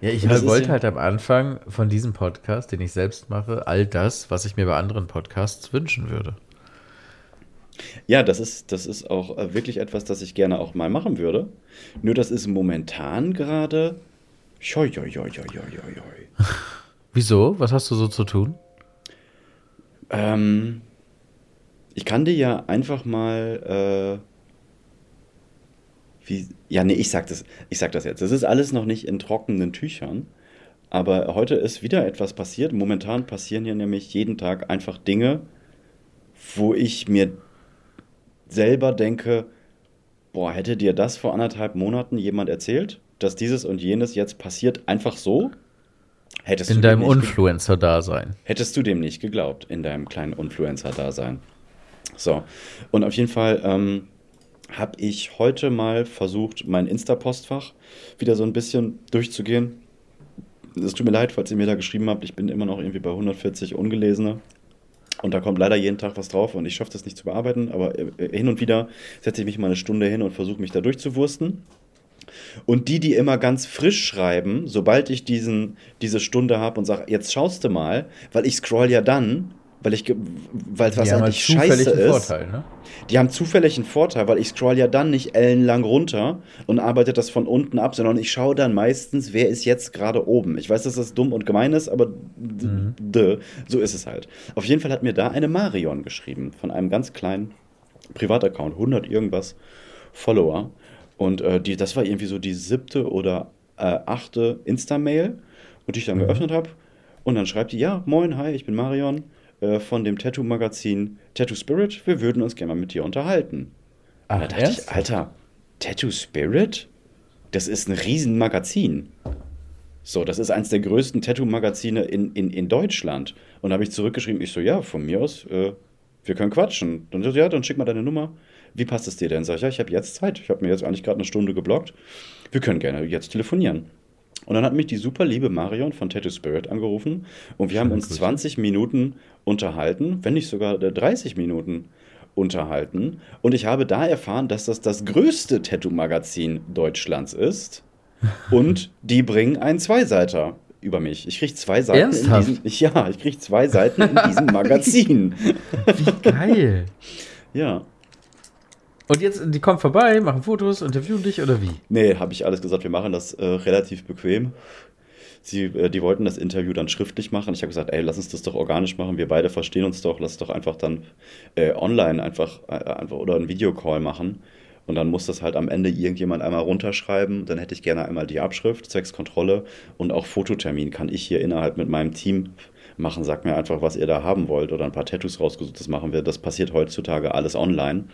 Speaker 3: Ja, ich halt wollte
Speaker 1: ja-
Speaker 3: halt am Anfang von diesem Podcast, den ich selbst mache, all das, was ich mir bei anderen Podcasts wünschen würde.
Speaker 1: Ja, das ist, das ist auch äh, wirklich etwas, das ich gerne auch mal machen würde. Nur das ist momentan gerade.
Speaker 3: Wieso? Was hast du so zu tun?
Speaker 1: Ähm, ich kann dir ja einfach mal. Äh, wie, ja, nee, ich sag, das, ich sag das jetzt. Das ist alles noch nicht in trockenen Tüchern. Aber heute ist wieder etwas passiert. Momentan passieren hier nämlich jeden Tag einfach Dinge, wo ich mir selber denke: Boah, hätte dir das vor anderthalb Monaten jemand erzählt, dass dieses und jenes jetzt passiert, einfach so? Hättest
Speaker 3: In
Speaker 1: du
Speaker 3: deinem Influencer-Dasein.
Speaker 1: Hättest du dem nicht geglaubt, in deinem kleinen Influencer-Dasein. So, und auf jeden Fall ähm, habe ich heute mal versucht, mein Insta-Postfach wieder so ein bisschen durchzugehen. Es tut mir leid, falls ihr mir da geschrieben habt, ich bin immer noch irgendwie bei 140 Ungelesene. Und da kommt leider jeden Tag was drauf und ich schaffe das nicht zu bearbeiten, aber äh, hin und wieder setze ich mich mal eine Stunde hin und versuche mich da durchzuwursten. Und die, die immer ganz frisch schreiben, sobald ich diesen, diese Stunde habe und sage, jetzt schaust du mal, weil ich scroll ja dann, weil ich, weil was
Speaker 3: Die haben halt
Speaker 1: eigentlich scheiße
Speaker 3: zufällig einen
Speaker 1: ist.
Speaker 3: Vorteil, ne?
Speaker 1: Die haben zufällig einen Vorteil, weil ich scroll ja dann nicht ellenlang runter und arbeite das von unten ab, sondern ich schaue dann meistens, wer ist jetzt gerade oben. Ich weiß, dass das dumm und gemein ist, aber d- so ist es halt. Auf jeden Fall hat mir da eine Marion geschrieben von einem ganz kleinen Privataccount, 100 irgendwas Follower. Und äh, die, das war irgendwie so die siebte oder äh, achte Insta-Mail, und die ich dann geöffnet habe. Und dann schreibt die, ja, moin, hi, ich bin Marion äh, von dem Tattoo-Magazin Tattoo Spirit. Wir würden uns gerne mal mit dir unterhalten. Und da
Speaker 3: Ach,
Speaker 1: dachte ich, Alter, Tattoo Spirit? Das ist ein Riesenmagazin. So, das ist eins der größten Tattoo-Magazine in, in, in Deutschland. Und da habe ich zurückgeschrieben, ich so, ja, von mir aus, äh, wir können quatschen. Dann so, ja, dann schick mal deine Nummer. Wie passt es dir denn? Sag ich, ja, ich habe jetzt Zeit. Ich habe mir jetzt eigentlich gerade eine Stunde geblockt. Wir können gerne jetzt telefonieren. Und dann hat mich die super liebe Marion von Tattoo Spirit angerufen und wir haben uns 20 Minuten unterhalten, wenn nicht sogar äh, 30 Minuten unterhalten. Und ich habe da erfahren, dass das das größte Tattoo-Magazin Deutschlands ist. Und die bringen einen Zweiseiter über mich. Ich kriege zwei Seiten
Speaker 3: Ernsthaft?
Speaker 1: in diesem. Ja, ich kriege zwei Seiten in diesem Magazin.
Speaker 3: Geil.
Speaker 1: Ja.
Speaker 3: Und jetzt, die kommen vorbei, machen Fotos, interviewen dich oder wie?
Speaker 1: Nee, habe ich alles gesagt, wir machen das äh, relativ bequem. Sie, äh, die wollten das Interview dann schriftlich machen. Ich habe gesagt, ey, lass uns das doch organisch machen. Wir beide verstehen uns doch. Lass doch einfach dann äh, online einfach, äh, einfach oder einen Videocall machen. Und dann muss das halt am Ende irgendjemand einmal runterschreiben. Dann hätte ich gerne einmal die Abschrift, zwecks Kontrolle und auch Fototermin kann ich hier innerhalb mit meinem Team machen. Sagt mir einfach, was ihr da haben wollt oder ein paar Tattoos rausgesucht. Das machen wir. Das passiert heutzutage alles online.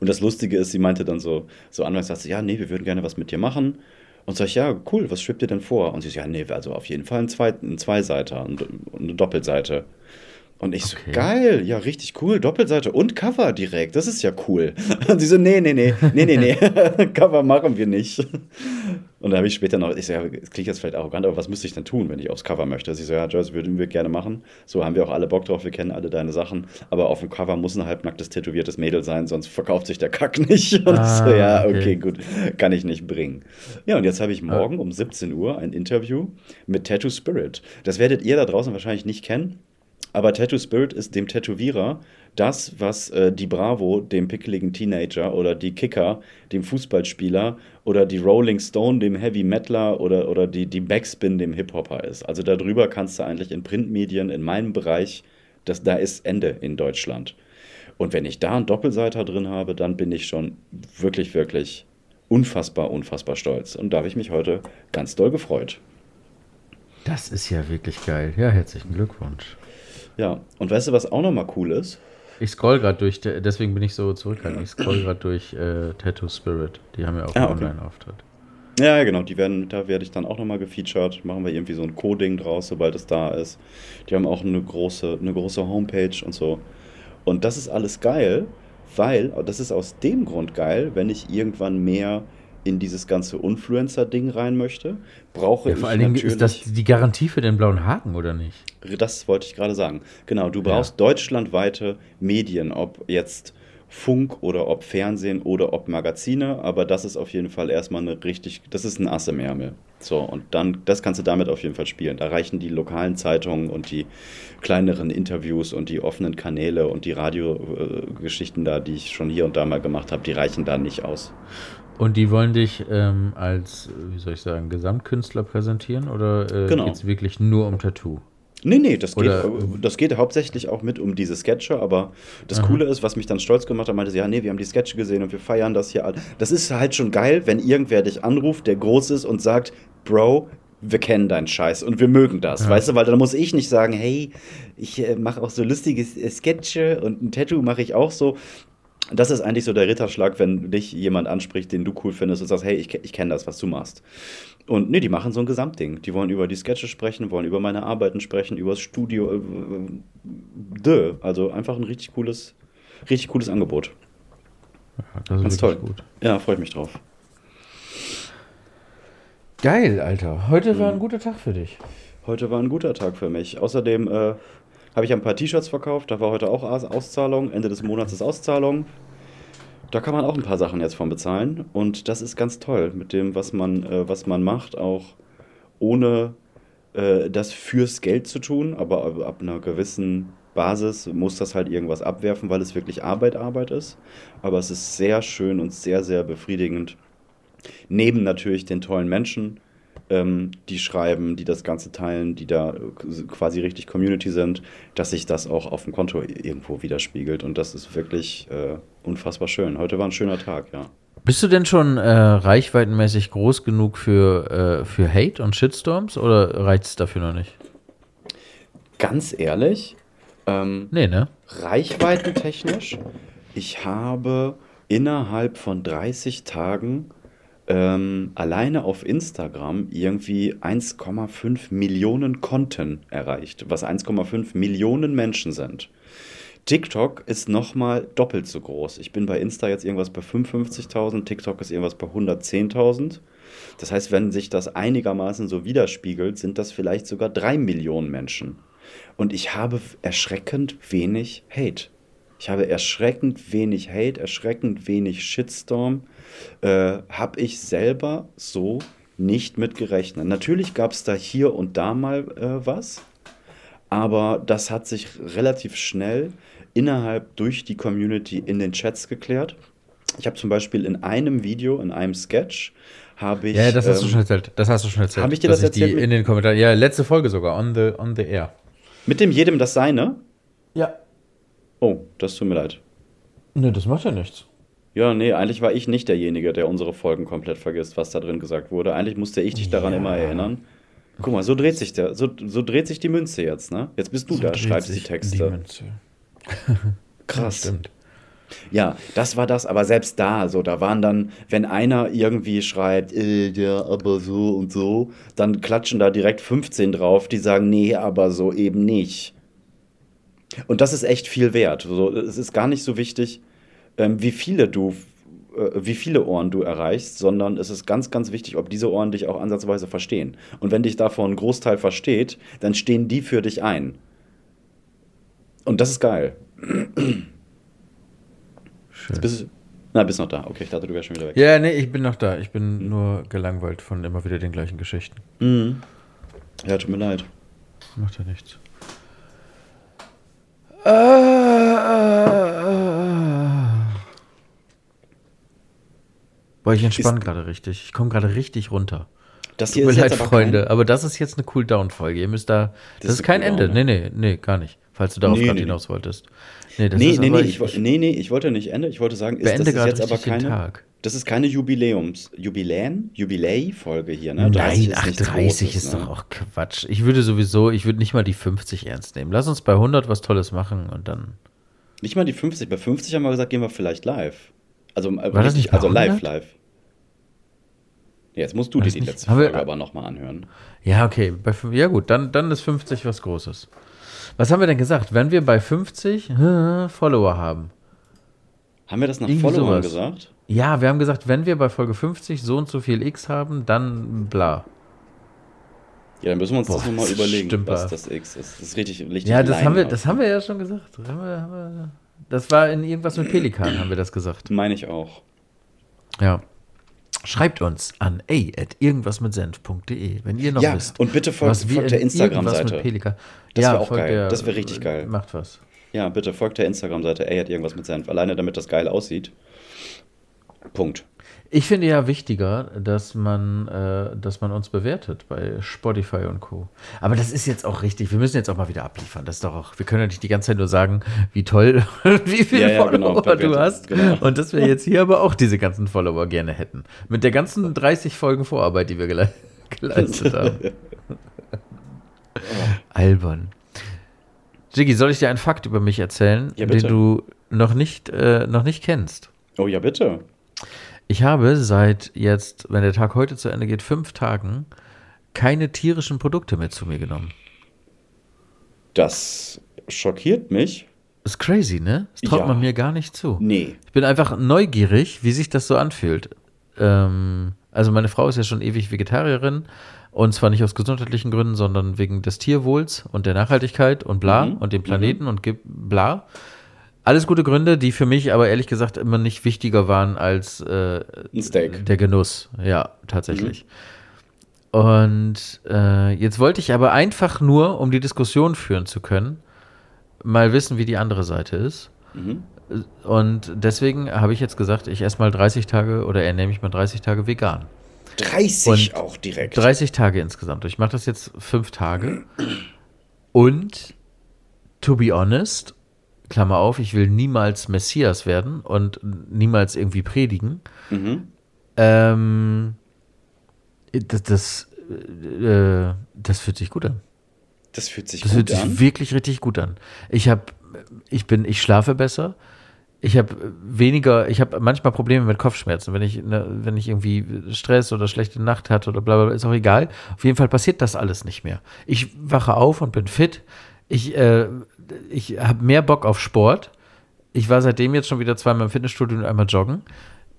Speaker 1: Und das Lustige ist, sie meinte dann so, so anfangs, sagt sie, ja, nee, wir würden gerne was mit dir machen. Und sag ich, ja, cool, was schwebt dir denn vor? Und sie so, ja, nee, also auf jeden Fall ein, Zweit, ein Zweiseiter und und eine Doppelseite. Und ich so,
Speaker 3: Okay.
Speaker 1: geil, ja, richtig cool, Doppelseite und Cover direkt, das ist ja cool. Und sie so, nee, nee, nee, nee, nee, nee, Cover machen wir nicht. Und da habe ich später noch, ich so, ja, es klingt jetzt vielleicht arrogant, aber was müsste ich denn tun, wenn ich aufs Cover möchte? Sie so, ja, Joyce, würden wir gerne machen. So haben wir auch alle Bock drauf, wir kennen alle deine Sachen. Aber auf dem Cover muss ein halbnacktes, tätowiertes Mädel sein, sonst verkauft sich der Kack nicht. Und
Speaker 3: Ah,
Speaker 1: so, ja,
Speaker 3: okay.
Speaker 1: okay, gut, kann ich nicht bringen. Ja, und jetzt habe ich morgen um 17 Uhr ein Interview mit Tattoo Spirit. Das werdet ihr da draußen wahrscheinlich nicht kennen. Aber Tattoo Spirit ist dem Tätowierer das, was äh, die Bravo dem pickeligen Teenager oder die Kicker dem Fußballspieler oder die Rolling Stone dem Heavy Metaler oder, oder die, die Backspin dem Hip-Hopper ist. Also darüber kannst du eigentlich in Printmedien, in meinem Bereich, das, da ist Ende in Deutschland. Und wenn ich da einen Doppelseiter drin habe, dann bin ich schon wirklich, wirklich unfassbar, unfassbar stolz. Und da habe ich mich heute ganz doll gefreut.
Speaker 3: Das ist ja wirklich geil. Ja, herzlichen Glückwunsch.
Speaker 1: Ja, und weißt du, was auch nochmal cool ist?
Speaker 3: Ich scroll gerade durch, deswegen bin ich so zurückhaltend. Ich scroll gerade durch äh, Tattoo Spirit. Die haben ja auch
Speaker 1: Ah,
Speaker 3: einen
Speaker 1: okay.
Speaker 3: Online-Auftritt.
Speaker 1: Ja, genau, die werden, da werde ich dann auch nochmal gefeatured. Machen wir irgendwie so ein Coding draus, sobald es da ist. Die haben auch eine große, eine große Homepage und so. Und das ist alles geil, weil, das ist aus dem Grund geil, wenn ich irgendwann mehr in dieses ganze Influencer-Ding rein möchte, brauche
Speaker 3: Ja,
Speaker 1: ich
Speaker 3: vor allen Dingen ist das die Garantie für den blauen Haken, oder nicht?
Speaker 1: Das wollte ich gerade sagen. Genau, du brauchst deutschlandweite Medien, ob jetzt Funk oder ob Fernsehen oder ob Magazine, aber das ist auf jeden Fall erstmal eine richtig, das ist ein Ass im Ärmel. So, und dann, das kannst du damit auf jeden Fall spielen. Da reichen die lokalen Zeitungen und die kleineren Interviews und die offenen Kanäle und die Radiogeschichten da, die ich schon hier und da mal gemacht habe, die reichen da nicht aus.
Speaker 3: Und die wollen dich ähm, als, wie soll ich sagen, Gesamtkünstler präsentieren oder äh,
Speaker 1: Genau.
Speaker 3: geht es wirklich nur um Tattoo?
Speaker 1: Nee, nee, das geht, das geht hauptsächlich auch mit um diese Sketche, aber das Coole ist, was mich dann stolz gemacht hat, meinte sie, ja, nee, wir haben die Sketche gesehen und wir feiern das hier. Das ist halt schon geil, wenn irgendwer dich anruft, der groß ist und sagt, Bro, wir kennen deinen Scheiß und wir mögen das,
Speaker 3: Ja.
Speaker 1: weißt du, weil dann muss ich nicht sagen, hey, ich äh, mache auch so lustige Sketche und ein Tattoo mache ich auch so. Das ist eigentlich so der Ritterschlag, wenn dich jemand anspricht, den du cool findest und sagst, hey, ich, ich kenne das, was du machst. Und nee, die machen so ein Gesamtding. Die wollen über die Sketche sprechen, wollen über meine Arbeiten sprechen, über das Studio. Äh, dö. Also einfach ein richtig cooles, richtig cooles Angebot.
Speaker 3: Ja, das ist
Speaker 1: Ganz toll.
Speaker 3: gut.
Speaker 1: Ja, freue ich mich drauf.
Speaker 3: Geil, Alter. Heute
Speaker 1: Mhm.
Speaker 3: war ein guter Tag für dich.
Speaker 1: Heute war ein guter Tag für mich. Außerdem äh, habe ich ein paar T-Shirts verkauft. Da war heute auch Aus Auszahlung. Ende des Monats ist Auszahlung. Da kann man auch ein paar Sachen jetzt von bezahlen. Und das ist ganz toll mit dem, was man, äh, was man macht, auch ohne äh, das fürs Geld zu tun. Aber ab, ab einer gewissen Basis muss das halt irgendwas abwerfen, weil es wirklich Arbeit, Arbeit ist. Aber es ist sehr schön und sehr, sehr befriedigend. Neben natürlich den tollen Menschen, ähm, die schreiben, die das Ganze teilen, die da äh, quasi richtig Community sind, dass sich das auch auf dem Konto irgendwo widerspiegelt. Und das ist wirklich äh, unfassbar schön. Heute war ein schöner Tag, ja.
Speaker 3: Bist du denn schon äh, reichweitenmäßig groß genug für, äh, für Hate und Shitstorms oder reicht es dafür noch nicht?
Speaker 1: Ganz ehrlich, ähm,
Speaker 3: Nee, ne?
Speaker 1: reichweitentechnisch, ich habe innerhalb von 30 Tagen ähm, alleine auf Instagram irgendwie 1,5 Millionen Konten erreicht, was 1,5 Millionen Menschen sind. TikTok ist nochmal doppelt so groß. Ich bin bei Insta jetzt irgendwas bei 55.000, TikTok ist irgendwas bei 110.000. Das heißt, wenn sich das einigermaßen so widerspiegelt, sind das vielleicht sogar 3 Millionen Menschen. Und ich habe erschreckend wenig Hate. Ich habe erschreckend wenig Hate, erschreckend wenig Shitstorm. Äh, habe ich selber so nicht mit gerechnet. Natürlich gab es da hier und da mal äh, was, aber das hat sich relativ schnell innerhalb durch die Community in den Chats geklärt. Ich habe zum Beispiel in einem Video, in einem Sketch, habe ich.
Speaker 3: Ja, das hast du
Speaker 1: ähm,
Speaker 3: schon erzählt. Das hast du schon erzählt.
Speaker 1: Hab ich dir das
Speaker 3: die
Speaker 1: erzählt?
Speaker 3: in den Kommentaren. Ja, letzte Folge sogar, on the, on the air.
Speaker 1: mit dem jedem das seine.
Speaker 3: Ja.
Speaker 1: Oh, das tut mir leid.
Speaker 3: Ne, das macht ja nichts.
Speaker 1: Ja, nee, eigentlich war ich nicht derjenige, der unsere Folgen komplett vergisst, was da drin gesagt wurde. Eigentlich musste ich dich daran
Speaker 3: Ja.
Speaker 1: immer erinnern. Guck mal, so dreht sich der, so, so dreht sich die Münze jetzt, ne? Jetzt bist du
Speaker 3: So
Speaker 1: da, schreibst die Texte.
Speaker 3: Münze.
Speaker 1: Krass.
Speaker 3: Stimmt.
Speaker 1: Ja, das war das, aber selbst da, so, da waren dann, wenn einer irgendwie schreibt, äh, ja, aber so und so, dann klatschen da direkt 15 drauf, die sagen, nee, aber so eben nicht. Und das ist echt viel wert. So, es ist gar nicht so wichtig, ähm, wie viele du, äh, wie viele Ohren du erreichst, sondern es ist ganz, ganz wichtig, ob diese Ohren dich auch ansatzweise verstehen. Und wenn dich davon ein Großteil versteht, dann stehen die für dich ein. Und das ist geil.
Speaker 3: Schön.
Speaker 1: Bist du, na, bist noch da. Okay, ich dachte, du wärst schon wieder weg.
Speaker 3: Ja, nee, ich bin noch da. Ich bin nur gelangweilt von immer wieder den gleichen Geschichten.
Speaker 1: Mhm. Ja, tut mir leid.
Speaker 3: Macht ja nichts. Ah. Boah, ich entspanne gerade richtig. Ich komme gerade richtig runter.
Speaker 1: Das
Speaker 3: Tut
Speaker 1: hier
Speaker 3: mir
Speaker 1: ist
Speaker 3: leid,
Speaker 1: jetzt aber
Speaker 3: Freunde,
Speaker 1: kein-
Speaker 3: aber das ist jetzt eine Cool-Down-Folge. Ihr müsst da. Das,
Speaker 1: ist
Speaker 3: ist kein Ende. Nee, nee, nee, gar nicht. Falls du darauf
Speaker 1: Nee,
Speaker 3: gerade
Speaker 1: nee,
Speaker 3: hinaus wolltest. Nee, das
Speaker 1: Nee,
Speaker 3: ist
Speaker 1: nee,
Speaker 3: aber,
Speaker 1: nee, ich, woll- nee, nee, ich wollte nicht Ende. Ich wollte sagen, ist, das ist jetzt aber keine.
Speaker 3: Tag.
Speaker 1: Das ist keine Jubiläums, Jubiläen, Jubiläi-Folge hier, ne? 30
Speaker 3: Nein,
Speaker 1: ist
Speaker 3: ach,
Speaker 1: nichts
Speaker 3: 30
Speaker 1: Großes,
Speaker 3: ist
Speaker 1: ne?
Speaker 3: doch auch Quatsch. Ich würde sowieso, ich würde nicht mal die 50 ernst nehmen. Lass uns bei 100 was Tolles machen und dann.
Speaker 1: Nicht mal die 50. Bei 50 haben wir gesagt, gehen wir vielleicht live. Also, äh,
Speaker 3: War das
Speaker 1: richtig-
Speaker 3: nicht bei
Speaker 1: also live,
Speaker 3: 100?
Speaker 1: live. Ja, jetzt musst du
Speaker 3: War
Speaker 1: dir
Speaker 3: das
Speaker 1: die
Speaker 3: nicht-
Speaker 1: letzte
Speaker 3: wir-
Speaker 1: Folge aber nochmal anhören.
Speaker 3: Ja, okay. Bei, ja, gut, dann, dann ist 50 was Großes. Was haben wir denn gesagt? Wenn wir bei 50 äh, Follower haben.
Speaker 1: Haben wir das nach Followern gesagt?
Speaker 3: Ja, wir haben gesagt, wenn wir bei Folge 50 so und so viel X haben, dann bla.
Speaker 1: Ja, dann müssen wir uns
Speaker 3: Boah,
Speaker 1: das nochmal überlegen,
Speaker 3: stimmt
Speaker 1: was das X ist. Das ist richtig, richtig
Speaker 3: Ja, das haben, wir, das haben wir ja schon gesagt. Das, haben wir, haben wir, das war in irgendwas mit Pelikan, haben wir das gesagt.
Speaker 1: Meine ich auch.
Speaker 3: Ja. Schreibt uns an a at irgendwasmitsenf.de, wenn ihr noch
Speaker 1: Ja,
Speaker 3: wisst.
Speaker 1: und bitte folgt-
Speaker 3: was wir
Speaker 1: folgt der
Speaker 3: in
Speaker 1: Instagram-Seite.
Speaker 3: irgendwas mit.
Speaker 1: Das
Speaker 3: ja,
Speaker 1: wär auch geil.
Speaker 3: der-
Speaker 1: Das wär richtig geil.
Speaker 3: Macht was.
Speaker 1: Ja, bitte folgt der Instagram-Seite, ey, hat irgendwas mit Senf. Alleine damit das geil aussieht. Punkt.
Speaker 3: Ich finde ja wichtiger, dass man, äh, dass man uns bewertet bei Spotify und Co. Aber das ist jetzt auch richtig. Wir müssen jetzt auch mal wieder abliefern. Das ist doch auch, wir können ja nicht die ganze Zeit nur sagen, wie toll, wie viele
Speaker 1: Ja, ja,
Speaker 3: Follower
Speaker 1: genau,
Speaker 3: du hast.
Speaker 1: genau.
Speaker 3: Und dass wir jetzt hier aber auch diese ganzen Follower gerne hätten. Mit der ganzen 30 Folgen Vorarbeit, die wir gele geleistet haben. Albern. Jiggy, soll ich dir einen Fakt über mich erzählen,
Speaker 1: Ja,
Speaker 3: den du noch nicht, äh, noch nicht kennst?
Speaker 1: Oh ja, bitte.
Speaker 3: Ich habe seit jetzt, wenn der Tag heute zu Ende geht, fünf Tagen keine tierischen Produkte mehr zu mir genommen.
Speaker 1: Das schockiert mich.
Speaker 3: Ist crazy, ne? Das traut
Speaker 1: Ja.
Speaker 3: man mir gar nicht zu.
Speaker 1: Nee.
Speaker 3: Ich bin einfach neugierig, wie sich das so anfühlt. Ähm, also meine Frau ist ja schon ewig Vegetarierin und zwar nicht aus gesundheitlichen Gründen, sondern wegen des Tierwohls und der Nachhaltigkeit und bla
Speaker 1: Mhm.
Speaker 3: und dem Planeten und ge- bla. Alles gute Gründe, die für mich aber ehrlich gesagt immer nicht wichtiger waren als äh, der Genuss. Ja, tatsächlich. Und äh, jetzt wollte ich aber einfach nur, um die Diskussion führen zu können, mal wissen, wie die andere Seite ist.
Speaker 1: Mhm.
Speaker 3: Und deswegen habe ich jetzt gesagt, ich esse mal 30 Tage oder ernähre mich mal 30 Tage vegan.
Speaker 1: 30
Speaker 3: Und
Speaker 1: auch direkt.
Speaker 3: 30 Tage insgesamt. Ich mache das jetzt fünf Tage. Und to be honest, Klammer auf, ich will niemals Messias werden und niemals irgendwie predigen.
Speaker 1: Mhm.
Speaker 3: Ähm, das, das, äh, das fühlt sich gut an.
Speaker 1: Das fühlt sich
Speaker 3: Das
Speaker 1: gut
Speaker 3: fühlt sich
Speaker 1: an.
Speaker 3: wirklich richtig gut an. Ich habe, ich bin, ich schlafe besser. Ich habe weniger, ich habe manchmal Probleme mit Kopfschmerzen, wenn ich, ne, wenn ich irgendwie Stress oder schlechte Nacht hatte oder bla bla, bla, ist auch egal. Auf jeden Fall passiert das alles nicht mehr. Ich wache auf und bin fit. Ich, äh, ich habe mehr Bock auf Sport. Ich war seitdem jetzt schon wieder zweimal im Fitnessstudio und einmal joggen.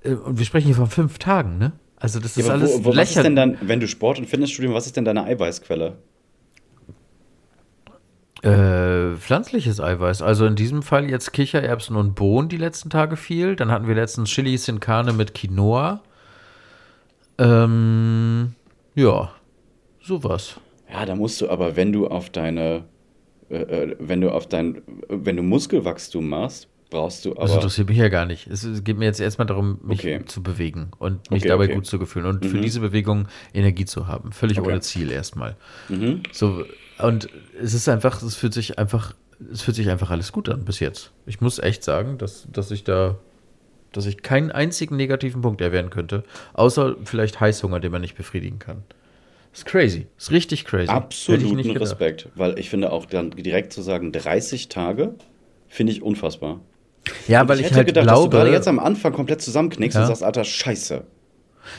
Speaker 3: Äh, Und wir sprechen hier von fünf Tagen, ne? Also das ist
Speaker 1: Ja,
Speaker 3: alles
Speaker 1: wo, wo, was ist denn dann, wenn du Sport und Fitnessstudio, was ist denn deine Eiweißquelle?
Speaker 3: Äh, pflanzliches Eiweiß. Also in diesem Fall jetzt Kichererbsen und Bohnen die letzten Tage viel. Dann hatten wir letztens Chili sin Carne mit Quinoa. Ähm, ja, sowas.
Speaker 1: Ja, da musst du aber, wenn du auf deine, äh, äh, wenn du auf dein, wenn du Muskelwachstum machst, brauchst du
Speaker 3: Das
Speaker 1: aber.
Speaker 3: interessiert mich ja gar nicht. Es geht mir jetzt erstmal darum, mich
Speaker 1: Okay.
Speaker 3: zu bewegen und mich
Speaker 1: Okay,
Speaker 3: dabei
Speaker 1: okay.
Speaker 3: gut zu fühlen und für
Speaker 1: Mhm.
Speaker 3: diese Bewegung Energie zu haben. Völlig ohne Ziel erstmal.
Speaker 1: Mhm.
Speaker 3: So, und es ist einfach, es fühlt sich einfach, es fühlt sich einfach alles gut an bis jetzt. Ich muss echt sagen, dass, dass ich da, dass ich keinen einzigen negativen Punkt erwähnen könnte, außer vielleicht Heißhunger, den man nicht befriedigen kann. ist crazy. ist richtig crazy. Ich
Speaker 1: Absoluten. Respekt, weil ich finde auch dann direkt zu sagen 30 Tage finde ich unfassbar.
Speaker 3: Ja,
Speaker 1: Und
Speaker 3: weil ich,
Speaker 1: hätte
Speaker 3: halt
Speaker 1: gedacht, dass du
Speaker 3: glaube.
Speaker 1: gerade jetzt am Anfang komplett zusammenknickst
Speaker 3: Ja.
Speaker 1: und sagst, Alter, Scheiße.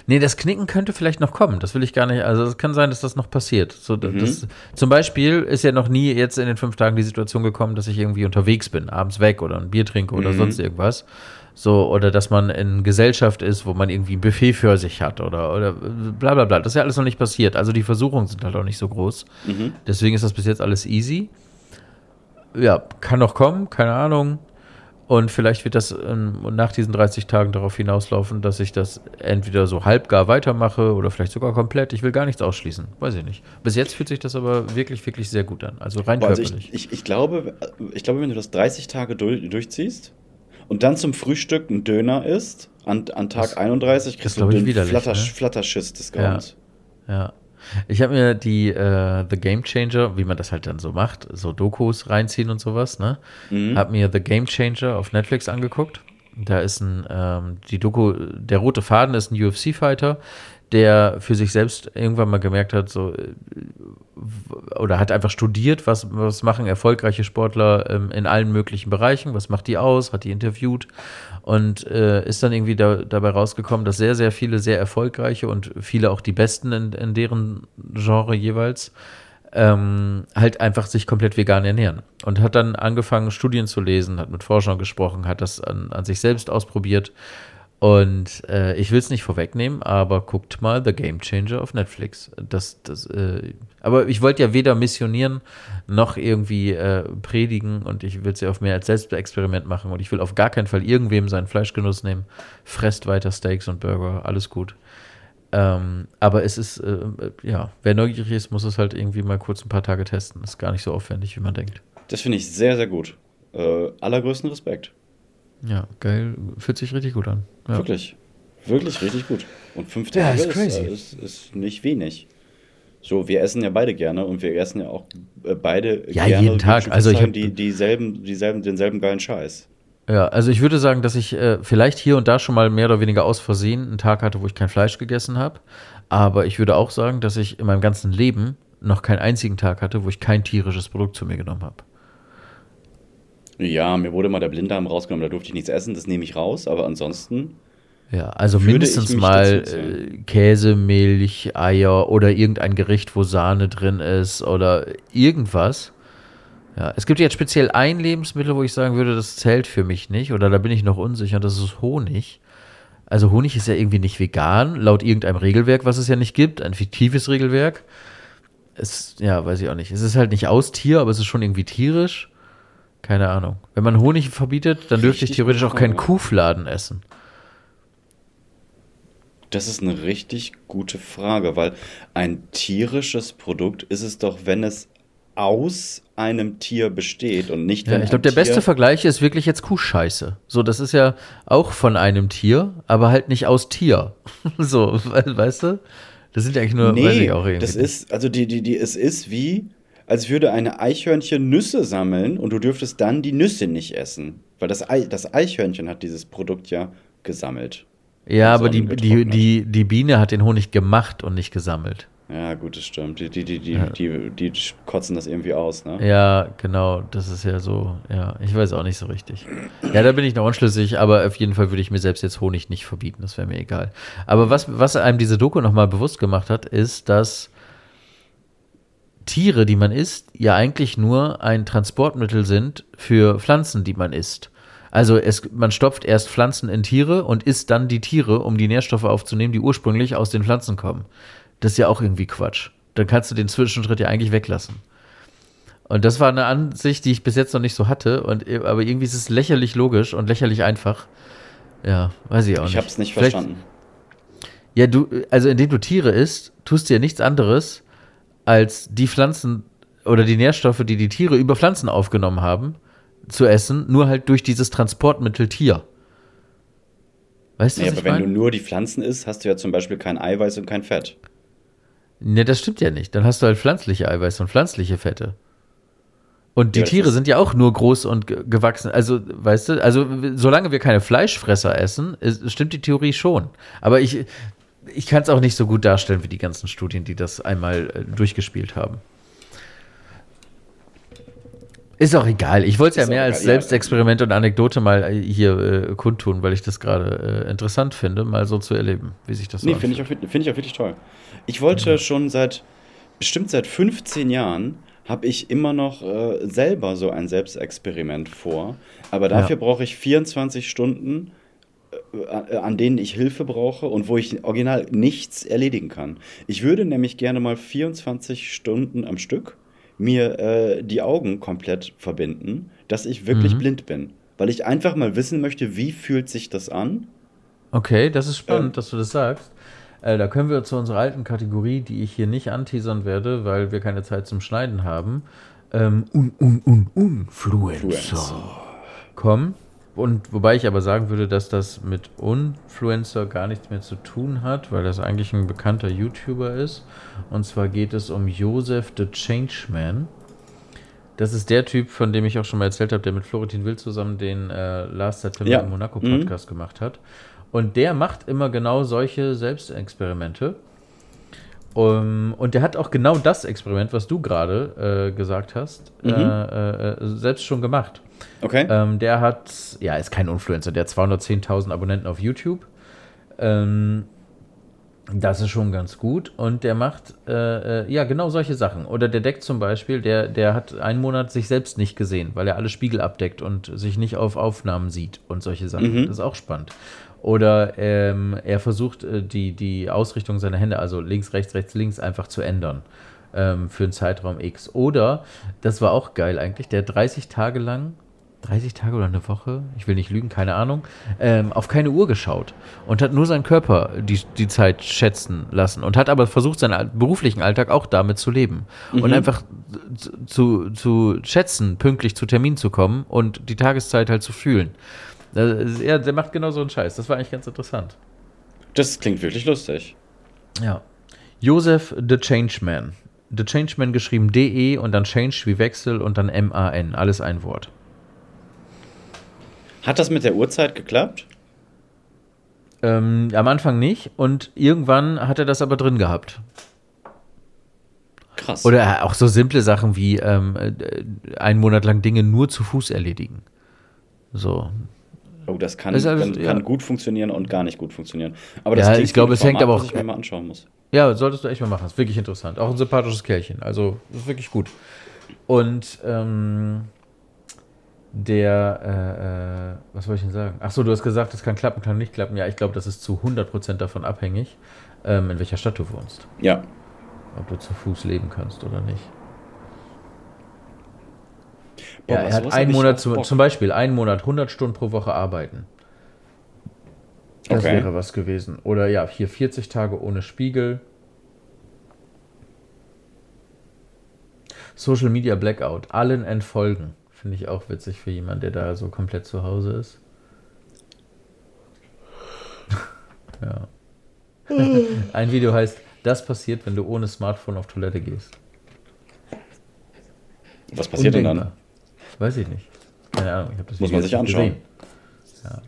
Speaker 3: Nee, das Knicken könnte vielleicht noch kommen. Das will ich gar nicht. Also es kann sein, dass das noch passiert. So,
Speaker 1: Mhm.
Speaker 3: das, zum Beispiel ist ja noch nie jetzt in den fünf Tagen die Situation gekommen, dass ich irgendwie unterwegs bin, abends weg oder ein Bier trinke oder
Speaker 1: Mhm.
Speaker 3: sonst irgendwas. So, oder dass man in Gesellschaft ist, wo man irgendwie ein Buffet für sich hat oder, oder bla bla bla. Das ist ja alles noch nicht passiert. Also die Versuchungen sind halt auch nicht so groß.
Speaker 1: Mhm.
Speaker 3: Deswegen ist das bis jetzt alles easy. Ja, kann noch kommen, keine Ahnung. Und vielleicht wird das ähm, nach diesen 30 Tagen darauf hinauslaufen, dass ich das entweder so halbgar weitermache oder vielleicht sogar komplett. Ich will gar nichts ausschließen. Weiß ich nicht. Bis jetzt fühlt sich das aber wirklich, wirklich sehr gut an. Also rein
Speaker 1: Boah, Also
Speaker 3: körperlich.
Speaker 1: ich, ich, ich, glaube, ich glaube, wenn du das 30 Tage durch, durchziehst und dann zum Frühstück ein Döner isst, an, an Tag
Speaker 3: Das-
Speaker 1: 31
Speaker 3: das
Speaker 1: kriegst
Speaker 3: glaub
Speaker 1: du
Speaker 3: widerlich,
Speaker 1: Flatter,
Speaker 3: ne?
Speaker 1: Flatterschiss-Discount.
Speaker 3: Ja. Ich habe mir die äh, The Game Changer, wie man das halt dann so macht, so Dokus reinziehen und sowas, ne?
Speaker 1: Mhm.
Speaker 3: Hab mir The Game Changer auf Netflix angeguckt. Da ist ein, ähm, die Doku, der rote Faden ist ein UFC-Fighter, der für sich selbst irgendwann mal gemerkt hat, so, äh, oder hat einfach studiert, was, was machen erfolgreiche Sportler ähm, in allen möglichen Bereichen, was macht die aus, hat die interviewt und äh, ist dann irgendwie da, dabei rausgekommen, dass sehr, sehr viele sehr erfolgreiche und viele auch die Besten in, in deren Genre jeweils ähm, halt einfach sich komplett vegan ernähren. Und hat dann angefangen, Studien zu lesen, hat mit Forschern gesprochen, hat das an, an sich selbst ausprobiert. Und äh, ich will es nicht vorwegnehmen, aber guckt mal The Game Changer auf Netflix. Das, das, äh, aber ich wollte ja weder missionieren noch irgendwie äh, predigen und ich will es ja auf mehr als Selbstexperiment machen und ich will auf gar keinen Fall irgendwem seinen Fleischgenuss nehmen. Fresst weiter Steaks und Burger, alles gut. Ähm, aber es ist, äh, ja, wer neugierig ist, muss es halt irgendwie mal kurz ein paar Tage testen. Ist gar nicht so aufwendig, wie man denkt.
Speaker 1: Das finde ich sehr, sehr gut. Äh, allergrößten Respekt.
Speaker 3: Ja, geil. Fühlt sich richtig gut an. Ja.
Speaker 1: Wirklich. Wirklich richtig gut. Und fünf
Speaker 3: Ja,
Speaker 1: Tage
Speaker 3: ist
Speaker 1: ist,
Speaker 3: crazy.
Speaker 1: äh, ist, ist nicht wenig. So, wir essen ja beide gerne und wir essen ja auch äh, beide
Speaker 3: Ja,
Speaker 1: gerne
Speaker 3: jeden Tag. Also ich
Speaker 1: die, dieselben, dieselben, denselben geilen Scheiß.
Speaker 3: Ja, also ich würde sagen, dass ich äh, vielleicht hier und da schon mal mehr oder weniger aus Versehen einen Tag hatte, wo ich kein Fleisch gegessen habe. Aber ich würde auch sagen, dass ich in meinem ganzen Leben noch keinen einzigen Tag hatte, wo ich kein tierisches Produkt zu mir genommen habe.
Speaker 1: Ja, mir wurde mal der Blinddarm rausgenommen, da durfte ich nichts essen, das nehme ich raus, aber ansonsten,
Speaker 3: Ja, also mindestens mal äh, Käse, Milch, Eier oder irgendein Gericht, wo Sahne drin ist oder irgendwas. Ja, es gibt jetzt speziell ein Lebensmittel, wo ich sagen würde, das zählt für mich nicht oder da bin ich noch unsicher, das ist Honig. Also Honig ist ja irgendwie nicht vegan, laut irgendeinem Regelwerk, was es ja nicht gibt, ein fiktives Regelwerk. Es, ja, weiß ich auch nicht. Es ist halt nicht aus Tier, aber es ist schon irgendwie tierisch. Keine Ahnung. Wenn man Honig verbietet, dann dürfte ich theoretisch auch keinen. Kuhfladen essen.
Speaker 1: das ist eine richtig gute Frage, weil ein tierisches Produkt ist es doch, wenn es aus einem Tier besteht und nicht,
Speaker 3: Ja, ich glaube, der beste
Speaker 1: Tier-
Speaker 3: Vergleich ist wirklich jetzt Kuhscheiße. So, das ist ja auch von einem Tier, aber halt nicht aus Tier. so, we weißt du? Das sind ja eigentlich nur, weiß
Speaker 1: Nee,
Speaker 3: ich auch irgendwie.
Speaker 1: das ist, also die, die, die, es ist wie, als würde eine Eichhörnchen Nüsse sammeln und du dürftest dann die Nüsse nicht essen. Weil das, Ei, das Eichhörnchen hat dieses Produkt ja gesammelt.
Speaker 3: ja, aber die, die,
Speaker 1: getrocknet.
Speaker 3: die, die Biene hat den Honig gemacht und nicht gesammelt.
Speaker 1: Ja, gut, das stimmt. Die, die, die, die,
Speaker 3: Ja.
Speaker 1: die, die kotzen das irgendwie aus, ne?
Speaker 3: Ja, genau, das ist ja so, ja, ich weiß auch nicht so richtig. Ja, da bin ich noch unschlüssig, aber auf jeden Fall würde ich mir selbst jetzt Honig nicht verbieten, das wäre mir egal. Aber was, was einem diese Doku nochmal bewusst gemacht hat, ist, dass Tiere, die man isst, ja eigentlich nur ein Transportmittel sind für Pflanzen, die man isst. Also es, man stopft erst Pflanzen in Tiere und isst dann die Tiere, um die Nährstoffe aufzunehmen, die ursprünglich aus den Pflanzen kommen. Das ist ja auch irgendwie Quatsch. Dann kannst du den Zwischenschritt ja eigentlich weglassen. Und das war eine Ansicht, die ich bis jetzt noch nicht so hatte. Und, aber irgendwie ist es lächerlich logisch und lächerlich einfach. Ja, weiß ich auch nicht.
Speaker 1: Ich hab's nicht
Speaker 3: Vielleicht-
Speaker 1: verstanden.
Speaker 3: Ja, du, also indem du Tiere isst, tust du ja nichts anderes, als die Pflanzen oder die Nährstoffe, die die Tiere über Pflanzen aufgenommen haben, zu essen, nur halt durch dieses Transportmittel Tier. Weißt du,
Speaker 1: Ja,
Speaker 3: was
Speaker 1: aber
Speaker 3: ich
Speaker 1: wenn du
Speaker 3: meine?
Speaker 1: nur die Pflanzen isst, hast du ja zum Beispiel kein Eiweiß und kein Fett.
Speaker 3: Ne, das stimmt ja nicht. Dann hast du halt pflanzliche Eiweiße und pflanzliche Fette. Und die
Speaker 1: Ja,
Speaker 3: Tiere sind ja auch nur groß und ge- gewachsen. Also, weißt du, also solange wir keine Fleischfresser essen, ist, stimmt die Theorie schon. Aber ich, ich kann es auch nicht so gut darstellen wie die ganzen Studien, die das einmal äh, durchgespielt haben. Ist auch egal. Ich wollte es ja mehr als
Speaker 1: egal, ja.
Speaker 3: Selbstexperiment und Anekdote mal äh, hier äh, kundtun, weil ich das gerade äh, interessant finde, mal so zu erleben, wie sich das so
Speaker 1: Nee, finde ich, auch, wirklich- find ich auch wirklich toll. Ich wollte schon seit, bestimmt seit 15 Jahren, habe ich immer noch äh, selber so ein Selbstexperiment vor. Aber dafür brauche ich 24 Stunden, an denen ich Hilfe brauche und wo ich original nichts erledigen kann. Ich würde nämlich gerne mal 24 Stunden am Stück mir äh, die Augen komplett verbinden, dass ich wirklich
Speaker 3: Mhm.
Speaker 1: blind bin. Weil ich einfach mal wissen möchte, wie fühlt sich das an?
Speaker 3: Okay, das ist spannend,
Speaker 1: Ähm.
Speaker 3: dass du das sagst. Äh, da können wir zu unserer alten Kategorie, die ich hier nicht anteasern werde, weil wir keine Zeit zum Schneiden haben, ähm, un, un, un, Influencer. kommen. Und wobei ich aber sagen würde, dass das mit Influencer gar nichts mehr zu tun hat, weil das eigentlich ein bekannter YouTuber ist. Und zwar geht es um Joseph the Changeman. Das ist der Typ, von dem ich auch schon mal erzählt habe, der mit Florentin Will zusammen den äh, Last September
Speaker 1: Ja.
Speaker 3: in Monaco
Speaker 1: Mhm.
Speaker 3: Podcast gemacht hat. Und der macht immer genau solche Selbstexperimente. Um, und der hat auch genau das Experiment, was du gerade äh, gesagt hast,
Speaker 1: Mhm.
Speaker 3: äh, äh, selbst schon gemacht.
Speaker 1: Okay?
Speaker 3: Ähm, der hat, ja, ist kein Influencer, der hat 210.000 Abonnenten auf YouTube. Ähm, das ist schon ganz gut. Und der macht, äh, äh, ja, genau solche Sachen. Oder der deckt zum Beispiel, der, der hat einen Monat sich selbst nicht gesehen, weil er alle Spiegel abdeckt und sich nicht auf Aufnahmen sieht und solche Sachen.
Speaker 1: Mhm.
Speaker 3: Das ist auch spannend. Oder ähm, er versucht, äh, die, die Ausrichtung seiner Hände, also links, rechts, rechts, links, einfach zu ändern ähm, für einen Zeitraum X. Oder, das war auch geil eigentlich, der hat 30 Tage lang, 30 Tage oder eine Woche, ich will nicht lügen, keine Ahnung, ähm, auf keine Uhr geschaut und hat nur seinen Körper die, die Zeit schätzen lassen und hat aber versucht, seinen beruflichen Alltag auch damit zu leben und einfach zu, zu schätzen, pünktlich zu Termin zu kommen und die Tageszeit halt zu fühlen. Das Ja, der macht genau so einen Scheiß. Das war eigentlich ganz interessant.
Speaker 1: Das klingt wirklich lustig.
Speaker 3: Ja. Joseph the Changeman. The Changeman geschrieben DE und dann Change wie Wechsel und dann M-A-N. Alles ein Wort.
Speaker 1: Hat das mit der Uhrzeit geklappt?
Speaker 3: Ähm, am Anfang nicht und irgendwann hat er das aber drin gehabt.
Speaker 1: Krass.
Speaker 3: Oder auch so simple Sachen wie ähm, äh, einen Monat lang Dinge nur zu Fuß erledigen. So.
Speaker 1: Oh, das kann,
Speaker 3: Ist alles-
Speaker 1: kann,
Speaker 3: ja.
Speaker 1: kann gut funktionieren und gar nicht gut funktionieren. Aber
Speaker 3: Ja,
Speaker 1: das klingt
Speaker 3: ich glaube, es hängt aber
Speaker 1: was
Speaker 3: auch-
Speaker 1: ich mir mal anschauen muss.
Speaker 3: Ja, solltest du echt mal machen. Ist wirklich interessant. Auch ein sympathisches Kerlchen. Also, ist wirklich gut. Und ähm, der, äh, äh, was wollte ich denn sagen? Ach so, du hast gesagt, es kann klappen, kann nicht klappen. Ja, ich glaube, das ist zu 100% davon abhängig, ähm, in welcher Stadt du wohnst.
Speaker 1: Ja.
Speaker 3: Ob du zu Fuß leben kannst oder nicht.
Speaker 1: Boah,
Speaker 3: ja, er hat einen Monat, zum, zum Beispiel einen Monat 100 Stunden pro Woche arbeiten. Das
Speaker 1: Okay.
Speaker 3: wäre was gewesen. Oder ja, hier 40 Tage ohne Spiegel. Social Media Blackout, allen entfolgen. Finde ich auch witzig für jemanden, der da so komplett zu Hause ist. ja. Ein Video heißt, das passiert, wenn du ohne Smartphone auf Toilette gehst.
Speaker 1: Was passiert denn dann?
Speaker 3: Weiß ich nicht. Keine Ahnung, ich habe das
Speaker 1: Muss man
Speaker 3: Video
Speaker 1: sich
Speaker 3: jetzt nicht
Speaker 1: anschauen.
Speaker 3: Ja.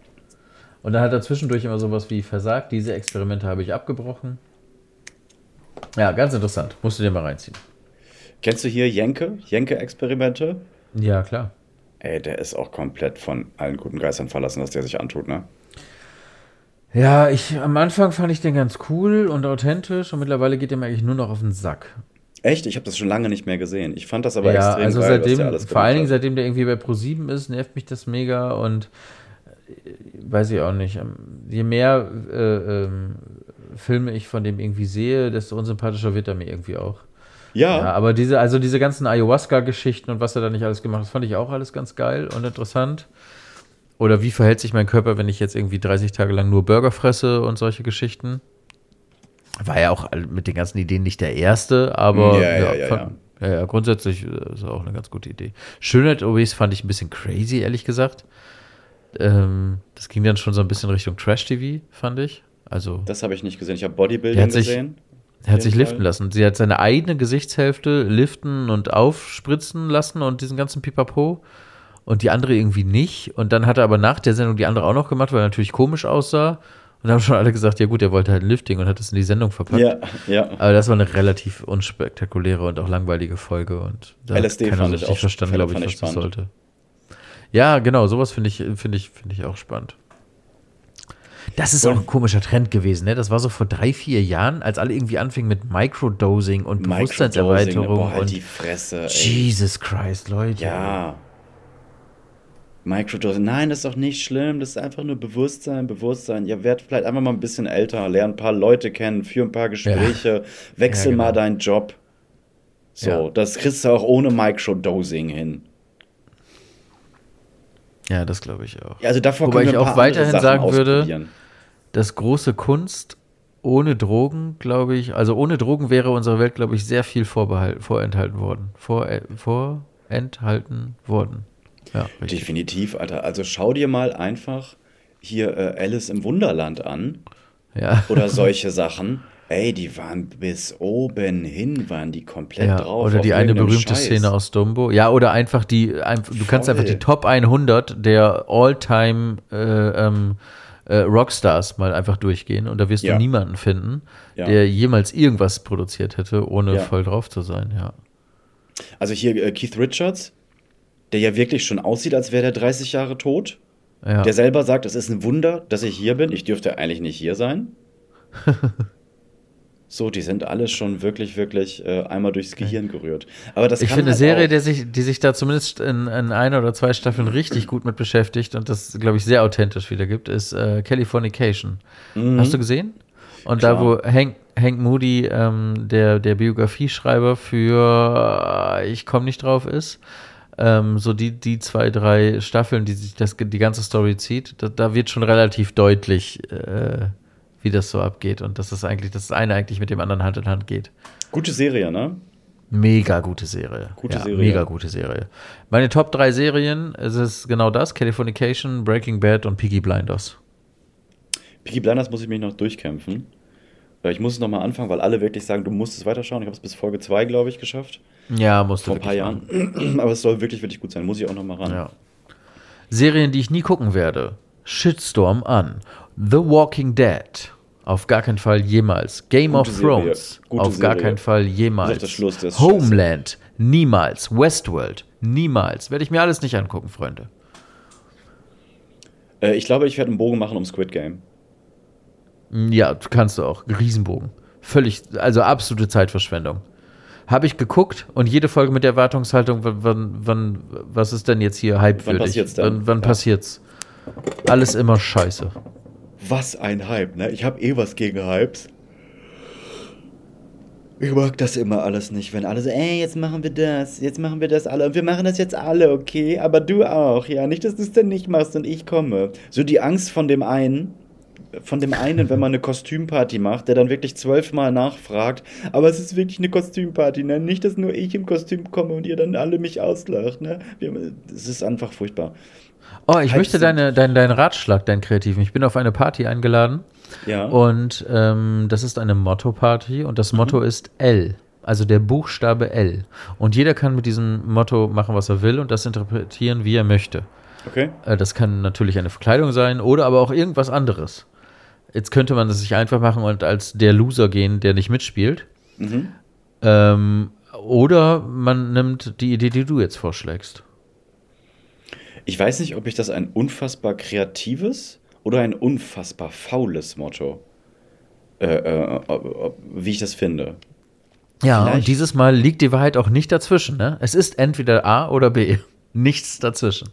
Speaker 3: Und dann hat er zwischendurch immer sowas wie versagt. Diese Experimente habe ich abgebrochen. Ja, ganz interessant. Musst du dir mal reinziehen.
Speaker 1: Kennst du hier Jenke? Jenke-Experimente?
Speaker 3: Ja, klar.
Speaker 1: Ey, der ist auch komplett von allen guten Geistern verlassen, was der sich antut, ne?
Speaker 3: Ja, ich am Anfang fand ich den ganz cool und authentisch und mittlerweile geht er mir eigentlich nur noch auf den Sack.
Speaker 1: Echt? Ich habe das schon lange nicht mehr gesehen. Ich fand das aber
Speaker 3: ja,
Speaker 1: extrem
Speaker 3: also
Speaker 1: geil,
Speaker 3: seitdem,
Speaker 1: was alles
Speaker 3: vor allen Dingen seitdem der irgendwie bei Pro7 ist, nervt mich das mega und äh, weiß ich auch nicht. ähm, Je mehr äh, ähm, Filme ich von dem irgendwie sehe, desto unsympathischer wird er mir irgendwie auch. Ja,
Speaker 1: Ja,
Speaker 3: aber diese, also diese ganzen Ayahuasca-Geschichten und was er da nicht alles gemacht hat, fand ich auch alles ganz geil und interessant. Oder wie verhält sich mein Körper, wenn ich jetzt irgendwie 30 Tage lang nur Burger fresse und solche Geschichten? War ja auch mit den ganzen Ideen nicht der erste, aber
Speaker 1: Ja, ja, ja,
Speaker 3: fand- ja, ja, grundsätzlich äh, ist auch eine ganz gute Idee. Schönheit OBs fand ich ein bisschen crazy, ehrlich gesagt. Ähm, das ging dann schon so ein bisschen Richtung Trash-TV, fand ich. Also,
Speaker 1: das habe ich nicht gesehen. Ich habe Bodybuilding
Speaker 3: hat sich-
Speaker 1: gesehen.
Speaker 3: er hat sich liften
Speaker 1: Fall.
Speaker 3: lassen. Sie hat seine eigene Gesichtshälfte liften und aufspritzen lassen und diesen ganzen Pipapo. Und die andere irgendwie nicht. Und dann hat er aber nach der Sendung die andere auch noch gemacht, weil er natürlich komisch aussah. Und haben schon alle gesagt, ja gut, er wollte halt ein Lifting und hat es in die Sendung verpackt.
Speaker 1: Ja, ja.
Speaker 3: Aber das war eine relativ unspektakuläre und auch langweilige Folge. Und da
Speaker 1: LSD
Speaker 3: hat keiner so richtig
Speaker 1: auch-
Speaker 3: verstanden, glaube ich, was
Speaker 1: ich
Speaker 3: das sollte. Ja, genau, sowas finde ich, finde ich, finde ich auch spannend. Das ist auch ein komischer Trend gewesen, ne? Das war so vor drei, vier Jahren, als alle irgendwie anfingen mit Microdosing und
Speaker 1: Microdosing,
Speaker 3: Bewusstseinserweiterung
Speaker 1: boah, halt
Speaker 3: und
Speaker 1: die Fresse, ey.
Speaker 3: Jesus Christ, Leute.
Speaker 1: Ja. Microdosing. Nein, das ist doch nicht schlimm. Das ist einfach nur Bewusstsein, Bewusstsein. Ja, werd vielleicht einfach mal ein bisschen älter, lern ein paar Leute kennen, führ ein paar Gespräche, wechsel
Speaker 3: Ja, genau.
Speaker 1: mal deinen Job. So,
Speaker 3: Ja.
Speaker 1: das kriegst du auch ohne Microdosing hin.
Speaker 3: Ja, das glaube ich auch.
Speaker 1: Ja, Also davor
Speaker 3: Wobei ich auch weiterhin sagen würde,
Speaker 1: ausprobieren.
Speaker 3: Das große Kunst ohne Drogen, glaube ich, also ohne Drogen wäre unserer Welt, glaube ich, sehr viel vorbehal- vorenthalten worden. Vor, vorenthalten worden. Ja, richtig.
Speaker 1: Definitiv, Alter. Also schau dir mal einfach hier äh, Alice im Wunderland an
Speaker 3: Ja.
Speaker 1: oder solche Sachen. Ey, die waren bis oben hin, waren die komplett
Speaker 3: Ja,
Speaker 1: drauf.
Speaker 3: oder die eine berühmte
Speaker 1: Scheiß.
Speaker 3: Szene aus Dumbo. Ja, oder einfach die, ein, du kannst
Speaker 1: Voll.
Speaker 3: einfach die Top 100 der All-Time äh, ähm, äh, Rockstars mal einfach durchgehen und da wirst
Speaker 1: Ja.
Speaker 3: du niemanden finden,
Speaker 1: Ja.
Speaker 3: der jemals irgendwas produziert hätte, ohne voll drauf zu sein, ja.
Speaker 1: Also hier äh, Keith Richards, der ja wirklich schon aussieht, als wäre der 30 Jahre tot.
Speaker 3: ja.
Speaker 1: Der selber sagt, es ist ein Wunder, dass ich hier bin. Ich dürfte eigentlich nicht hier sein. so, die sind alle schon wirklich, wirklich äh, einmal durchs Gehirn gerührt. Aber das
Speaker 3: Ich finde eine
Speaker 1: halt
Speaker 3: Serie,
Speaker 1: auch-
Speaker 3: der sich, die sich da zumindest in, in einer oder zwei Staffeln richtig gut mit beschäftigt und das, glaube ich, sehr authentisch wiedergibt, ist äh, Californication. Hast du gesehen? Und da,
Speaker 1: Mhm. Klar.
Speaker 3: wo Hank, Hank Moody, ähm, der, der Biografieschreiber für äh, Ich komme nicht drauf ist, ähm, so die, die zwei, drei Staffeln, die sich das, die ganze Story zieht, da, da wird schon relativ deutlich, äh, wie das so abgeht und dass das eigentlich, dass das eine eigentlich mit dem anderen Hand in Hand geht.
Speaker 1: Gute Serie, ne?
Speaker 3: Mega gute Serie.
Speaker 1: Gute
Speaker 3: ja,
Speaker 1: Serie.
Speaker 3: Mega gute Serie. Meine Top 3 Serien, es ist genau das: Californication, Breaking Bad und Peaky Blinders.
Speaker 1: Peaky Blinders muss ich mich noch durchkämpfen. Ich muss es nochmal anfangen, weil alle wirklich sagen, du musst es weiterschauen. Ich habe es bis Folge 2, glaube ich, geschafft.
Speaker 3: Ja, musst du
Speaker 1: Vor ein paar
Speaker 3: machen.
Speaker 1: Jahren. Aber es soll wirklich, wirklich gut sein. Muss ich auch nochmal ran.
Speaker 3: Ja. Serien, die ich nie gucken werde: Shitstorm an. The Walking Dead. Auf gar keinen Fall jemals. Game
Speaker 1: Gute
Speaker 3: of. Thrones. Auf gar
Speaker 1: Serie.
Speaker 3: keinen Fall jemals.
Speaker 1: Schluss,
Speaker 3: Homeland. Niemals. Westworld. Niemals. Werde ich mir alles nicht angucken, Freunde.
Speaker 1: Äh, ich glaube, ich werde einen Bogen machen um Squid Game.
Speaker 3: Ja, kannst du auch. Riesenbogen. Völlig, also absolute Zeitverschwendung. Habe ich geguckt und jede Folge mit der Erwartungshaltung, wann, wann, wann was ist denn jetzt hier hypewürdig?
Speaker 1: passiert's denn?
Speaker 3: Wann, wann
Speaker 1: Ja.
Speaker 3: passiert's? Alles immer scheiße.
Speaker 1: Was ein Hype, ne? Ich habe eh was gegen Hypes. Ich mag das immer alles nicht, wenn alle so, ey, jetzt machen wir das, jetzt machen wir das alle und wir machen das jetzt alle, okay? Aber du auch, ja? Nicht, dass du es dann nicht machst und ich komme. So die Angst von dem einen, von dem einen, wenn man eine Kostümparty macht, der dann wirklich zwölfmal nachfragt, aber es ist wirklich eine Kostümparty, ne? Nicht, dass nur ich im Kostüm komme und ihr dann alle mich auslacht, ne? Es ist einfach furchtbar.
Speaker 3: Oh, ich
Speaker 1: Hypes
Speaker 3: möchte deine, dein, deinen Ratschlag, deinen kreativen. Ich bin auf eine Party eingeladen
Speaker 1: Ja.
Speaker 3: und ähm, das ist eine Motto-Party und das Motto ist L. Also der Buchstabe L. Und jeder kann mit diesem Motto machen, was er will und das interpretieren, wie er möchte.
Speaker 1: Okay.
Speaker 3: Äh, Das kann natürlich eine Verkleidung sein oder aber auch irgendwas anderes. Jetzt könnte man es sich einfach machen und als der Loser gehen, der nicht mitspielt. Ähm, oder man nimmt die Idee, die du jetzt vorschlägst.
Speaker 1: Ich weiß nicht, ob ich das ein unfassbar kreatives oder ein unfassbar faules Motto, äh, äh, ob, ob, wie ich das finde.
Speaker 3: Ja,
Speaker 1: Vielleicht-
Speaker 3: und dieses Mal liegt die Wahrheit auch nicht dazwischen. Ne? Es ist entweder A oder B. Nichts dazwischen.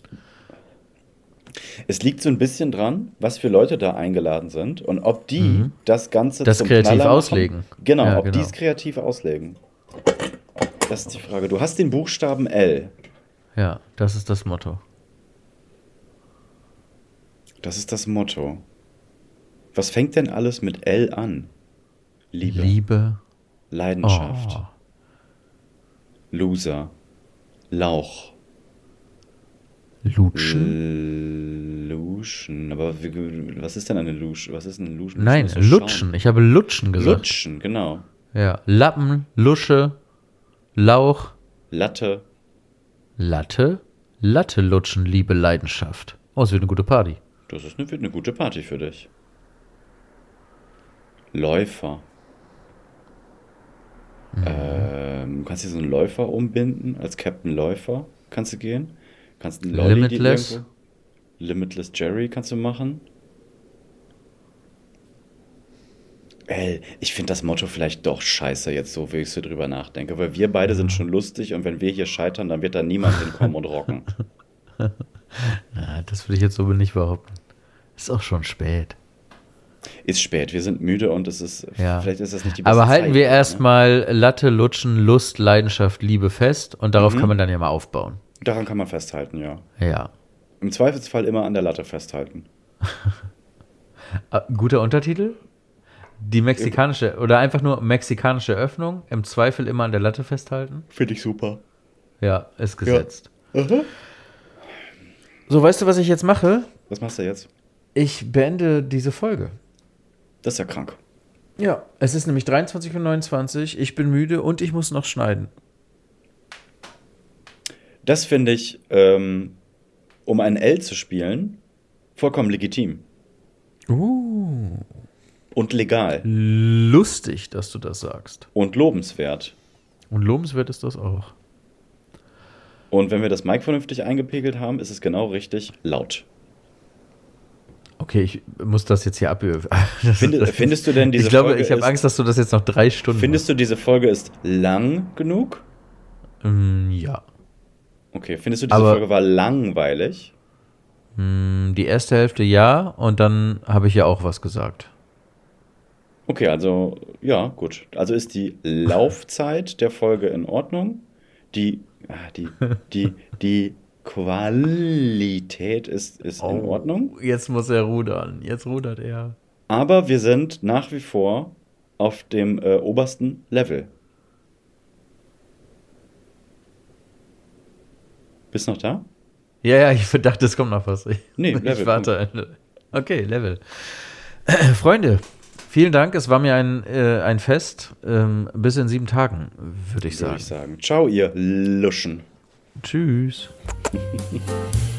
Speaker 1: Es liegt so ein bisschen dran, was für Leute da eingeladen sind und ob die das Ganze
Speaker 3: Mhm. Das
Speaker 1: zum
Speaker 3: kreativ
Speaker 1: Knaller machen.
Speaker 3: auslegen.
Speaker 1: Genau,
Speaker 3: Ja,
Speaker 1: ob
Speaker 3: genau.
Speaker 1: die es kreativ auslegen. Das ist die Frage. Du hast den Buchstaben L.
Speaker 3: Ja, das ist das Motto.
Speaker 1: Das ist das Motto. Was fängt denn alles mit L an? Liebe,
Speaker 3: Liebe.
Speaker 1: Leidenschaft,
Speaker 3: Oh.
Speaker 1: Loser, Lauch,
Speaker 3: Lutschen?
Speaker 1: Luschen. Aber was ist denn eine Lusch? Was ist ein Luschen?
Speaker 3: Nein,
Speaker 1: so
Speaker 3: Lutschen.
Speaker 1: schauen.
Speaker 3: Ich habe Lutschen gesagt.
Speaker 1: Lutschen, genau.
Speaker 3: Ja. Lappen, Lusche, Lauch,
Speaker 1: Latte.
Speaker 3: Latte, Latte lutschen, Liebe, Leidenschaft. Oh, es wird eine gute Party.
Speaker 1: Das ist eine, wird eine gute Party für dich. Läufer.
Speaker 3: Mhm.
Speaker 1: Ähm, kannst du so einen Läufer umbinden als Captain Läufer? Kannst du gehen? Kannst einen Lolli
Speaker 3: Limitless.
Speaker 1: Limitless Jerry kannst du machen. Ey, ich finde das Motto vielleicht doch scheiße, jetzt so, wie ich so drüber nachdenke. Weil wir beide sind schon lustig und wenn wir hier scheitern, dann wird da niemand hinkommen und rocken.
Speaker 3: Na, das würde ich jetzt so nicht behaupten. Ist auch schon spät.
Speaker 1: Ist spät, wir sind müde und es ist,
Speaker 3: Ja.
Speaker 1: vielleicht ist das nicht die beste
Speaker 3: Aber halten
Speaker 1: Zeit,
Speaker 3: wir
Speaker 1: ne?
Speaker 3: erstmal Latte, Lutschen, Lust, Leidenschaft, Liebe fest und darauf
Speaker 1: Mhm.
Speaker 3: kann man dann ja mal aufbauen.
Speaker 1: Daran kann man festhalten, ja.
Speaker 3: Ja.
Speaker 1: Im Zweifelsfall immer an der Latte festhalten.
Speaker 3: Ah, Guter Untertitel? Die mexikanische oder einfach nur mexikanische Öffnung, im Zweifel immer an der Latte festhalten.
Speaker 1: Finde ich super.
Speaker 3: Ja, ist gesetzt.
Speaker 1: Aha.
Speaker 3: So, weißt du, was ich jetzt mache?
Speaker 1: Was machst du jetzt?
Speaker 3: Ich beende diese Folge.
Speaker 1: Das ist ja krank.
Speaker 3: Ja, es ist nämlich 23.29 Uhr, ich bin müde und ich muss noch schneiden.
Speaker 1: Das finde ich, ähm, um ein L zu spielen, vollkommen legitim.
Speaker 3: Uh.
Speaker 1: Und legal.
Speaker 3: Lustig, dass du das sagst.
Speaker 1: Und lobenswert.
Speaker 3: Und lobenswert ist das auch.
Speaker 1: Und wenn wir das Mic vernünftig eingepegelt haben, ist es genau richtig laut.
Speaker 3: Okay, ich muss das jetzt hier abüben. Das-
Speaker 1: Finde,
Speaker 3: das-
Speaker 1: findest du denn diese
Speaker 3: ich glaube,
Speaker 1: Folge
Speaker 3: ich habe
Speaker 1: ist,
Speaker 3: Angst, dass du das jetzt noch drei Stunden
Speaker 1: Findest du diese Folge ist lang genug?
Speaker 3: machst. Mm, ja.
Speaker 1: Okay, findest du diese
Speaker 3: Aber-
Speaker 1: Folge war langweilig?
Speaker 3: Mm, Die erste Hälfte ja und dann habe ich ja auch was gesagt.
Speaker 1: Okay, also ja, gut. Also ist die Laufzeit der Folge in Ordnung. Die, ah, die, die, die Qualität ist, ist in Ordnung.
Speaker 3: Oh, Jetzt muss er rudern. Jetzt rudert er.
Speaker 1: Aber wir sind nach wie vor auf dem äh, obersten Level. Bist noch da?
Speaker 3: Ja, ja, ich dachte, es kommt noch was. Ich,
Speaker 1: Nee,
Speaker 3: ich
Speaker 1: Level,
Speaker 3: warte. Okay, Level. Freunde, vielen Dank. Es war mir ein, äh, ein Fest. Ähm, bis in sieben Tagen, würde ich
Speaker 1: Würde
Speaker 3: sagen.
Speaker 1: ich sagen. Ciao, ihr Luschen.
Speaker 3: Tschüss.